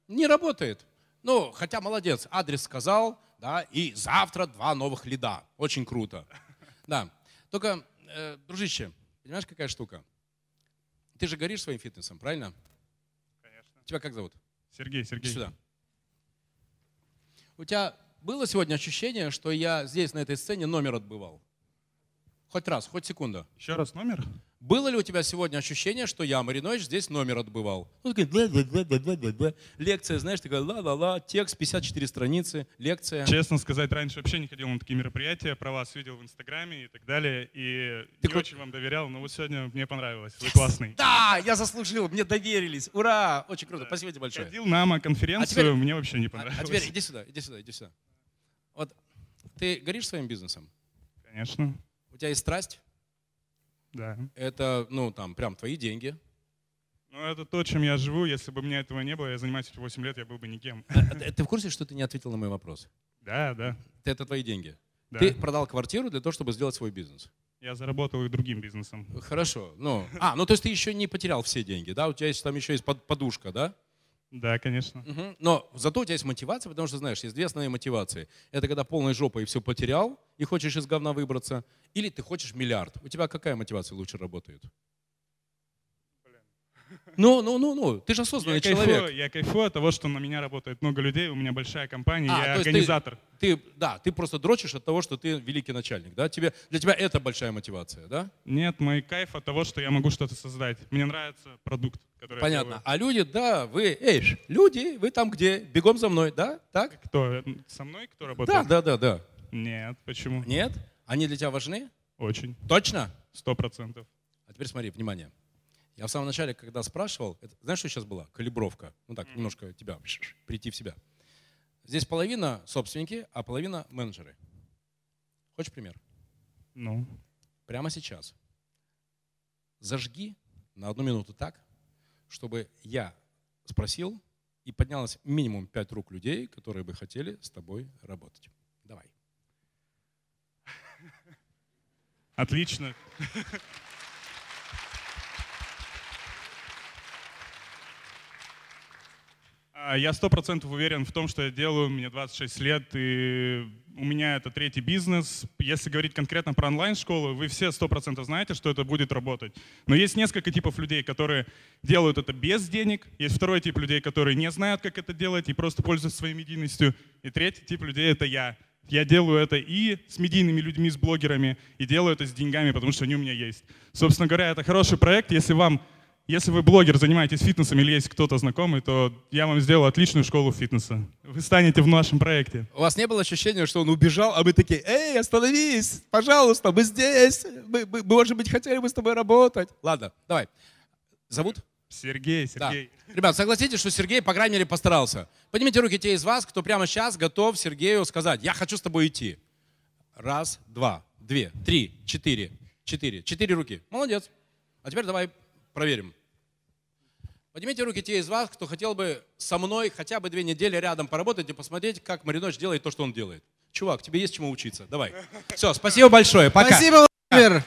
Не работает. Ну, хотя молодец, адрес сказал, да, и завтра два новых лида. Очень круто. Да. Только, э, дружище, понимаешь, какая штука? Ты же горишь своим фитнесом, правильно?
Конечно.
Тебя как зовут?
Сергей,
Иди
Сергей.
сюда. У тебя было сегодня ощущение, что я здесь, на этой сцене, номер отбывал? Хоть раз, хоть секунда.
Еще раз номер?
Было ли у тебя сегодня ощущение, что я, Маринович, здесь номер отбывал? Ну, такой бла-бла-бла-бла-бла-бла. Лекция, знаешь, такая ла-ла-ла, текст, 54 страницы, лекция.
Честно сказать, раньше вообще не ходил на такие мероприятия, про вас видел в Инстаграме и так далее, и
Ты
не
кру-
очень вам доверял, но вот сегодня мне понравилось, вы классный.
Да, я заслужил, мне доверились. Ура! Очень круто, спасибо тебе большое.
Ходил на АМА-конференцию,
А теперь-
мне вообще не
А,
понравилось.
а теперь иди сюда, иди сюда, иди сюда. Вот ты горишь своим бизнесом?
Конечно,
У тебя есть страсть?
да.
Это, ну, там, прям твои деньги.
Но это то, чем я живу, если бы у меня этого не было, я занимаюсь этим 8 лет, я был бы никем.
А Ты ты в курсе, что ты не ответил на мой вопрос?
Да, да,
Это твои деньги.
да.
Ты продал квартиру для того, чтобы сделать свой бизнес.
Я заработал их другим бизнесом.
Хорошо. Ну, а, ну то есть ты еще не потерял все деньги, да? У тебя есть там еще есть под- подушка, да?
Да, конечно.
Мгм. Но зато у тебя есть мотивация, потому что, знаешь, есть две основные мотивации. Это когда полной жопой все потерял и хочешь из говна выбраться, или ты хочешь миллиард. У тебя какая мотивация лучше работает? Ну, ну, ну, ну, ты же осознанный
Я кайфую,
человек.
я кайфую от того, что на меня работает много людей, у меня большая компания,
А,
я
то есть ты-
организатор.
Ты, да, ты просто дрочишь от того, что ты великий начальник, да? Тебе, для тебя это большая мотивация, да?
Нет, мой кайф от того, что я могу что-то создать. Мне нравится продукт, который
Понятно. А люди, да, вы, эй, люди, вы там где? Бегом за мной, да? Так?
Кто? Со мной кто
Да,
работает?
да, да, да.
Нет, почему?
Нет? Они для тебя важны?
Очень.
Точно?
Сто процентов.
А теперь смотри, внимание. Я в самом начале, когда спрашивал, это- знаешь, что сейчас была? Калибровка. Ну так, немножко тебя, прийти в себя. Здесь половина собственники, а половина менеджеры. Хочешь пример?
Ну,
Прямо сейчас. Зажги на одну минуту так, чтобы я спросил, и поднялось минимум пять рук людей, которые бы хотели с тобой работать. Давай.
отлично. Я сто процентов уверен в том, что я делаю, мне 26 лет, и у меня это третий бизнес. Если говорить конкретно про онлайн-школу, вы все сто процентов знаете, что это будет работать. Но есть несколько типов людей, которые делают это без денег. Есть второй тип людей, которые не знают, как это делать и просто пользуются своей медийностью. И третий тип людей — это я. Я делаю это и с медийными людьми, с блогерами, и делаю это с деньгами, потому что они у меня есть. Собственно говоря, это хороший проект. Если вам если вы блогер, занимаетесь фитнесом или есть кто-то знакомый, то я вам сделал отличную школу фитнеса. Вы станете в нашем проекте.
У вас не было ощущения, что он убежал, а мы такие, эй, остановись, пожалуйста, мы здесь, мы, мы, может быть, хотели бы с тобой работать. Ладно, давай. Зовут?
Сергей,
Да.
Сергей.
Ребят, согласитесь, что Сергей, по крайней мере, постарался. Поднимите руки те из вас, кто прямо сейчас готов Сергею сказать, я хочу с тобой идти. Раз, два, две, три, четыре, четыре. Четыре руки. Молодец. А теперь давай проверим. Поднимите руки те из вас, кто хотел бы со мной хотя бы две недели рядом поработать и посмотреть, как Мариноч делает то, что он делает. Чувак, тебе есть чему учиться. Давай. Все, спасибо большое. Пока.
Спасибо, Владимир.